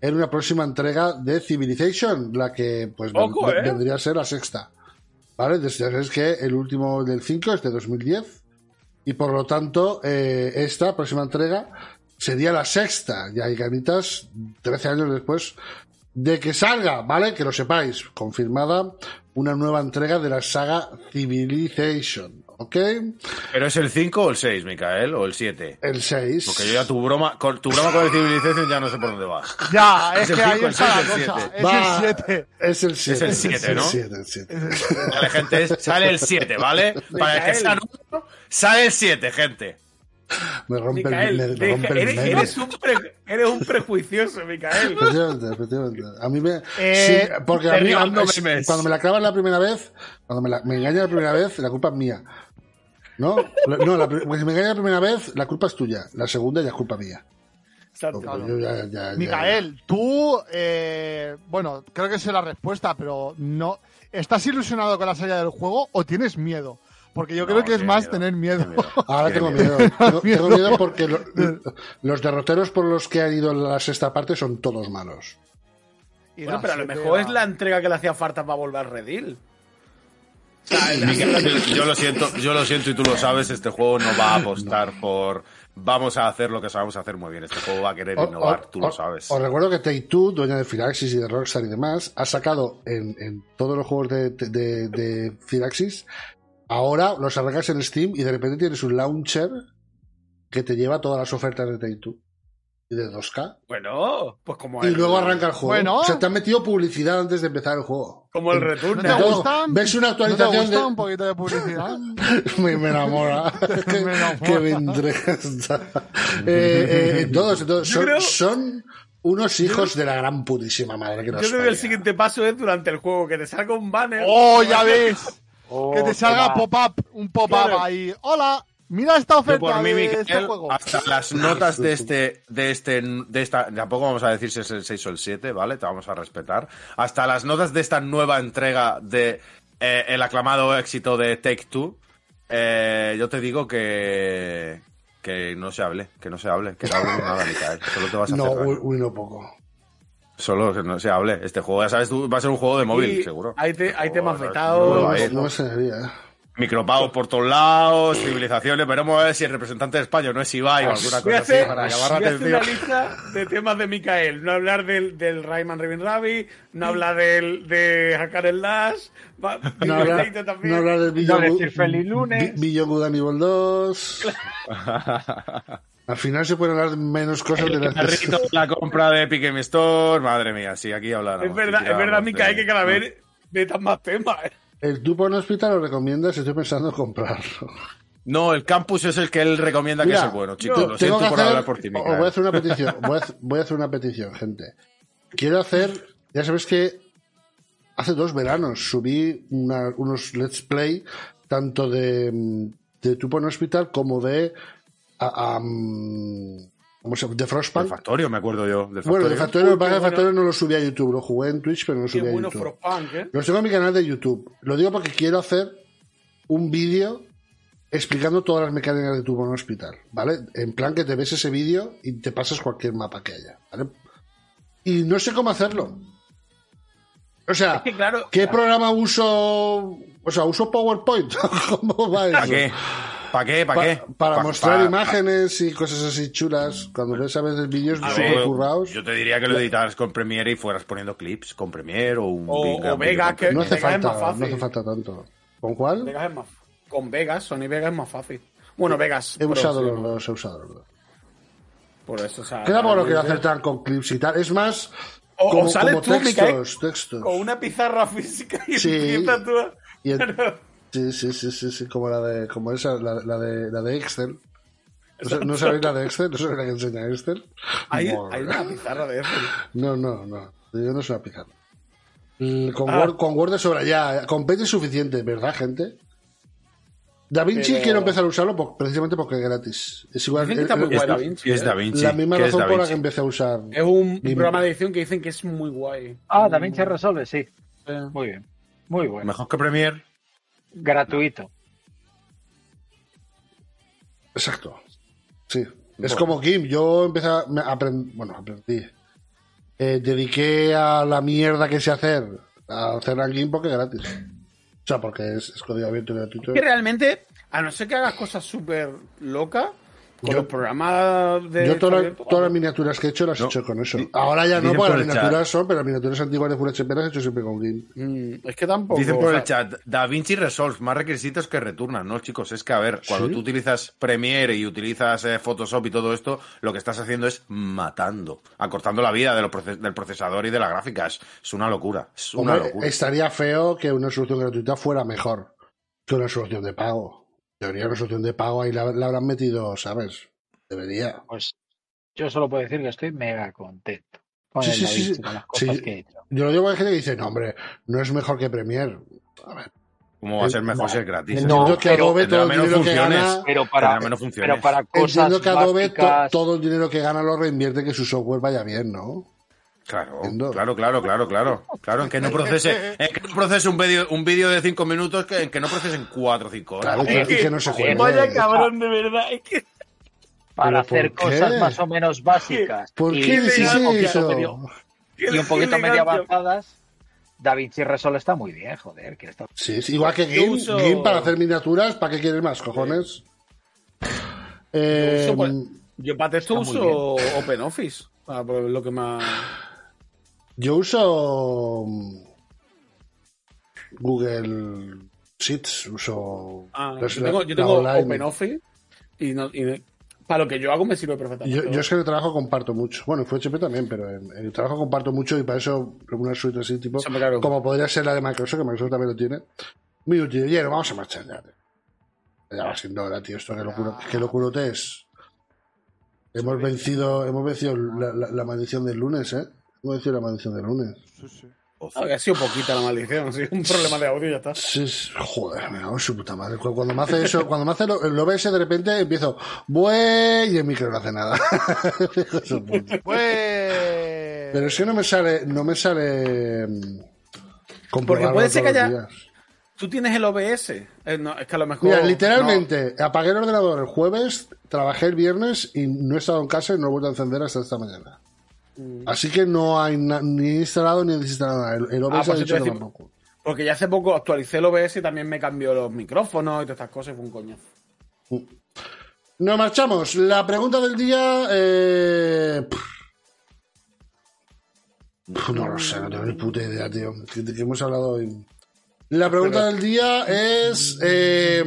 en una próxima entrega de Civilization, la que pues ven- Ojo, ¿eh? vendría a ser la sexta. ¿Vale? Entonces ya que el último del 5 es de 2010 y por lo tanto eh, esta próxima entrega sería la sexta. Ya hay ganitas 13 años después de que salga, ¿vale? Que lo sepáis, confirmada una nueva entrega de la saga Civilization, ¿ok? ¿Pero es el 5 o el 6, Micael? ¿O el 7? El 6. Porque yo ya tu broma, con, tu broma con el Civilization ya no sé por dónde va. Ya, es Es el que el el siete. Es el 7. Es el 7. Es el siete, ¿no? El 7, el 7. Vale, gente, es- sale el 7, ¿vale? Para el que sea número, sale el 7, gente. Me rompe Micael, el, me deja- rompe el eres, meme. eres un pre- eres un prejuicioso, Micael. Efectivamente, efectivamente. A mí me. Eh, sí, porque a mí, a mí- es- cuando me la clavas la primera vez, cuando me, la, me engañas la primera vez, la culpa es mía. ¿No? La- No, la, pues si me engañas la primera vez, la culpa es tuya. La segunda ya es culpa mía. Exacto. Yo ya- ya- ya- Micael, tú, eh, bueno, creo que sé la respuesta, pero no. ¿Estás ilusionado con la salida del juego o tienes miedo? Porque yo No, creo que es más miedo, tener miedo. Ahora tengo miedo. Tengo, tengo Miedo. porque lo- los derroteros por los que han ido la sexta parte son todos malos. Y Bueno, pero a lo mejor es la entrega que le hacía falta para volver a Redil. Yo lo siento, yo lo siento y tú lo sabes, este juego no va a apostar por vamos a hacer lo que sabemos hacer muy bien. Este juego va a querer O- innovar, o- tú lo sabes. Os recuerdo que Take-Two, dueña de Firaxis y de Rockstar y demás, ha sacado en, en todos los juegos de, de, de Firaxis, ahora los arrancas en Steam y de repente tienes un launcher que te lleva todas las ofertas de Take-Two y de 2K. Bueno, pues como Y el, luego arranca el juego. Bueno. O sea, te han metido publicidad antes de empezar el juego. como el ¿No Return. te gustan? ¿Ves una ¿No te actualización gusta de- un poquito de publicidad? me, me enamora. que, Me enamora. entrega esta. Eh, eh, todos, todos. Yo Son, creo- son unos hijos de la gran putísima madre que nos Yo creo que el siguiente paso es durante el juego que te salga un banner. ¡Oh, ya ves! Oh, que te salga qué va. pop-up, un pop-up Claro. ahí. ¡Hola! Mira esta oferta por mí, de este juego. hasta las notas de este, de este, de esta, tampoco vamos a decir si es el 6 o el 7, ¿vale? Te vamos a respetar. Hasta las notas de esta nueva entrega de eh, el aclamado éxito de Take Two, eh, yo te digo que que no se hable, que no se hable, que no hablemos nada, Micael. Solo te vas a No, uy, uy, no poco. Solo que no se hable. Este juego, ya sabes tú, va a ser un juego de móvil, Y seguro. Hay, te- hay Oh, temas no, vetados. no, No, no me extrañaría, ¿eh? Micropagos por todos lados, civilizaciones. Veremos a ver si el representante de España no es Ibai o alguna cosa así para llamar voy la a hacer una atención. lista de temas de Mikael. No hablar del, del Rayman Raven Rabbit, no hablar del, de Hackar el Lash, va- No hablar, también. no hablar del Beyond No decir feliz lunes. Bi- Beyond Good and Evil 2. Al final se pueden hablar menos cosas de El las de la compra de Epic Game Store, madre mía, sí, aquí hablaremos. Es verdad, es verdad, de- que cada vez metan más temas. eh. El Tupo en Hospital lo recomiendas, estoy pensando en comprarlo. No, el campus es el que él recomienda que es el bueno, chicos. Lo siento por hacer- hablar por ti, voy a hacer una petición. Voy a, hacer- voy a hacer una petición, gente. Quiero hacer. Ya sabes que hace dos veranos subí una- unos Let's Play, tanto de, mm, de Tupo en Hospital como de. a- a, mm, ¿Cómo se llama? De Frostpunk. Factorio, me acuerdo yo. Del Bueno, de Factorio. Factorio, lo no lo subí a YouTube, lo jugué en Twitch, pero no lo Qué subí a bueno YouTube. Frostpunk, ¿eh? Los tengo en mi canal de YouTube. Lo digo porque quiero hacer un vídeo explicando todas las mecánicas de Tubo en Hospital, ¿vale? En plan que te ves ese vídeo y te pasas cualquier mapa que haya, ¿vale? Y no sé cómo hacerlo. O sea, Es que claro, ¿qué programa uso? O sea, uso PowerPoint. ¿Cómo va eso? ¿Para qué? ¿Para qué? ¿Para Pa- qué? para Pa- mostrar pa- imágenes y cosas así chulas. Cuando ves a veces vídeos súper currados. Yo te diría que lo editaras con Premiere y fueras poniendo clips con Premiere o un O- Big o Vega, que- No hace Vegas es más falta, no fácil. hace falta tanto. ¿Con cuál? Vegas es más. Con Vegas, Sony Vegas es más fácil. Bueno, Vegas. He Pro, usado sí, los dos, he usado los dos. Por eso, o sea. Que tampoco lo hacer tan con clips y tal. Es más, O- o como, sales como tú, Micael, textos, textos. Con una pizarra física y Sí. empiezas tú a- Y en- sí, sí, sí, sí, sí, como la de, como esa, la, la de, la de Excel. ¿No, sa- ¿No sabéis la de Excel? ¿No sabéis la que enseña Excel? Hay, una pizarra de eso. No, no, no. Yo no es una pizarra. Mm, Con, Ah. Word, con Word de sobra ya. Con Paint es suficiente, ¿verdad, gente? Da Vinci Pero- quiero empezar a usarlo por- precisamente porque es gratis. Es igual. Dicen que está es- muy es guay Da Vinci. ¿Qué es ¿eh? Da Vinci? la misma ¿Qué es razón por la que empecé a usar. Es un programa de edición que dicen que es muy guay. Ah, Da Vinci Resolve, sí. Muy bien. Muy bueno. Mejor que Premiere. Gratuito. Exacto. Sí. Es como Kim. Yo empecé a me aprend- bueno, aprendí. Eh, dediqué a la mierda que sé hacer a hacer ranking porque es gratis. O sea, porque es, es código abierto y gratuito. Que realmente, a no ser que hagas cosas súper locas, con Yo- los programas de. Yo todas las- todas las miniaturas que he hecho las he hecho con eso. Ahora ya no, dicen porque por las miniaturas son, pero las miniaturas antiguas de Full HP las he hecho siempre con GIMP. Mm, es que tampoco. Dicen por o sea, el chat, Da Vinci Resolve, más requisitos que returnan, ¿no, chicos? Es que, a ver, cuando ¿Sí? tú utilizas Premiere y utilizas eh, Photoshop y todo esto, lo que estás haciendo es matando, acortando la vida de lo proces- del procesador y de la gráfica. Es, es una locura, es una Hombre, locura. estaría feo que una solución gratuita fuera mejor que una solución de pago. Debería una solución de pago ahí la, la habrán metido, ¿sabes? Debería. Pues yo solo puedo decir que estoy mega contento con Sí, el sí, con las cosas Sí. que he hecho. Yo lo digo hay gente que dice, no, hombre, no es mejor que Premiere. A ver, ¿Cómo va a ser mejor si es gratis? no, entiendo que pero Adobe todo el menos dinero que funciones. gana... Pero para, menos funciones. pero para cosas Entiendo que Adobe to- todo el dinero que gana lo reinvierte que su software vaya bien, ¿no? Claro, Entiendo. claro, claro, claro, claro. Claro, en que no procese, en que no procese un vídeo un vídeo de 5 minutos, que, en que no procesen 4 o 5 horas. Claro, y que, que no se juegue. Vaya cabrón, de verdad. Es que. para ¿Pero hacer por qué? cosas más o menos básicas ¿Por y, qué y decís un poquito eso? medio, y un poquito medio avanzadas, Da Vinci Resolve está muy bien, joder, que está Sí, sí, igual que uso- GIMP para hacer miniaturas, ¿para qué quieres más, cojones? Eh, Yo uso, pues, Yo para texto uso OpenOffice. Para lo que más. Yo uso mm, Google Sheets, uso... Ah, yo tengo, yo tengo. OpenOffice y, no, y para lo que yo hago me sirve perfectamente. Yo, yo es que en el trabajo comparto mucho. Bueno, en FHP también, pero en, en el trabajo comparto mucho y para eso una suite así, tipo, claro. como podría ser la de Microsoft, que Microsoft también lo tiene. Muy útil. Oye, no, vamos a marchar ya. Ya va siendo hora, tío. Esto que locura, que locurote es. Hemos vencido, hemos vencido la, la- la maldición del lunes, ¿eh? Hemos vencido la maldición del lunes. Ah, que ha sido poquita la maldición, sido un problema de audio y ya está. Sí, sí. joder, me cago en su puta madre. Cu- Cuando me hace eso, cuando me hace lo- el OBS, de repente empiezo, buey, y el micro no hace nada. De. Pero es que no me sale, no me sale. mm, comprobarlo puede ser que haya- días. Tú tienes el OBS. Eh, no, es que a lo mejor. Mira, literalmente, apagué el ordenador el jueves, trabajé el viernes y no he estado en casa y no lo he vuelto a encender hasta esta mañana. Así que no hay ni instalado ni desinstalado nada. El, el OBS Ah, ha pues dicho te que voy a decir- tampoco. Porque ya hace poco actualicé el OBS y también me cambió los micrófonos y todas estas cosas fue un coñazo. Nos marchamos. La pregunta del día. Eh... pff. No lo sé, no tengo ni puta idea, tío. ¿De qué hemos hablado hoy? La pregunta del día es. eh,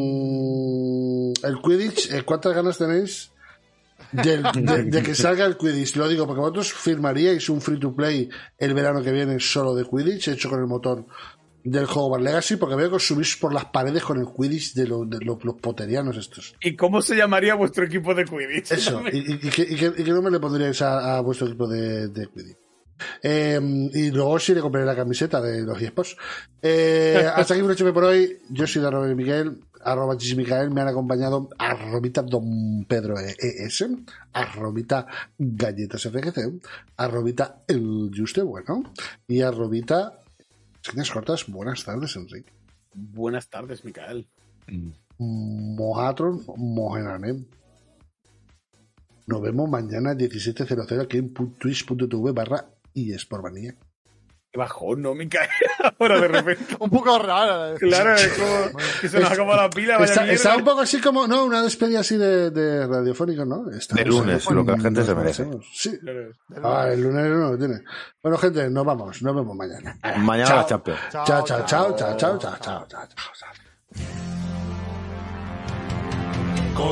mm, el Quidditch, eh, ¿cuántas ganas tenéis del- de, de que salga el Quidditch? Lo digo porque vosotros firmaríais un free to play el verano que viene solo de Quidditch, hecho con el motor del Hogwarts Legacy, porque veo que os subís por las paredes con el Quidditch de, lo- de lo- los poterianos estos. ¿Y cómo se llamaría vuestro equipo de Quidditch? Eso, y, y- y que, y que- y que no me le pondríais a, a vuestro equipo de, de Quidditch. Eh, y luego sí le compraré la camiseta de los eSports. Eh, hasta aquí un por hoy. Yo soy Darrobel Miguel, arroba Micael. Me han acompañado arrobita Don Pedro ES, arrobita Galletas FGC, arrobita El Juste Bueno y arrobita Señas cortas. Buenas tardes, Enrique. Buenas tardes, Micael. Mohatron Mohenane. Nos vemos mañana 17.00 aquí en twitch.tv barra eSportmanía. Qué bajón, ¿no? Me cae ahora de repente. un poco rara. Claro, es como que se nos acabó la pila. Está, un poco así como, no, una despedida así de, de radiofónica, ¿no? Estamos de lunes, lo que la gente se merece. Sí. Ah, el lunes no lo tiene. Bueno, gente, nos vamos. Nos vemos mañana. Mañana chao. la Champions. Chao, chao, chao, chao, chao, chao, chao, chao. chao.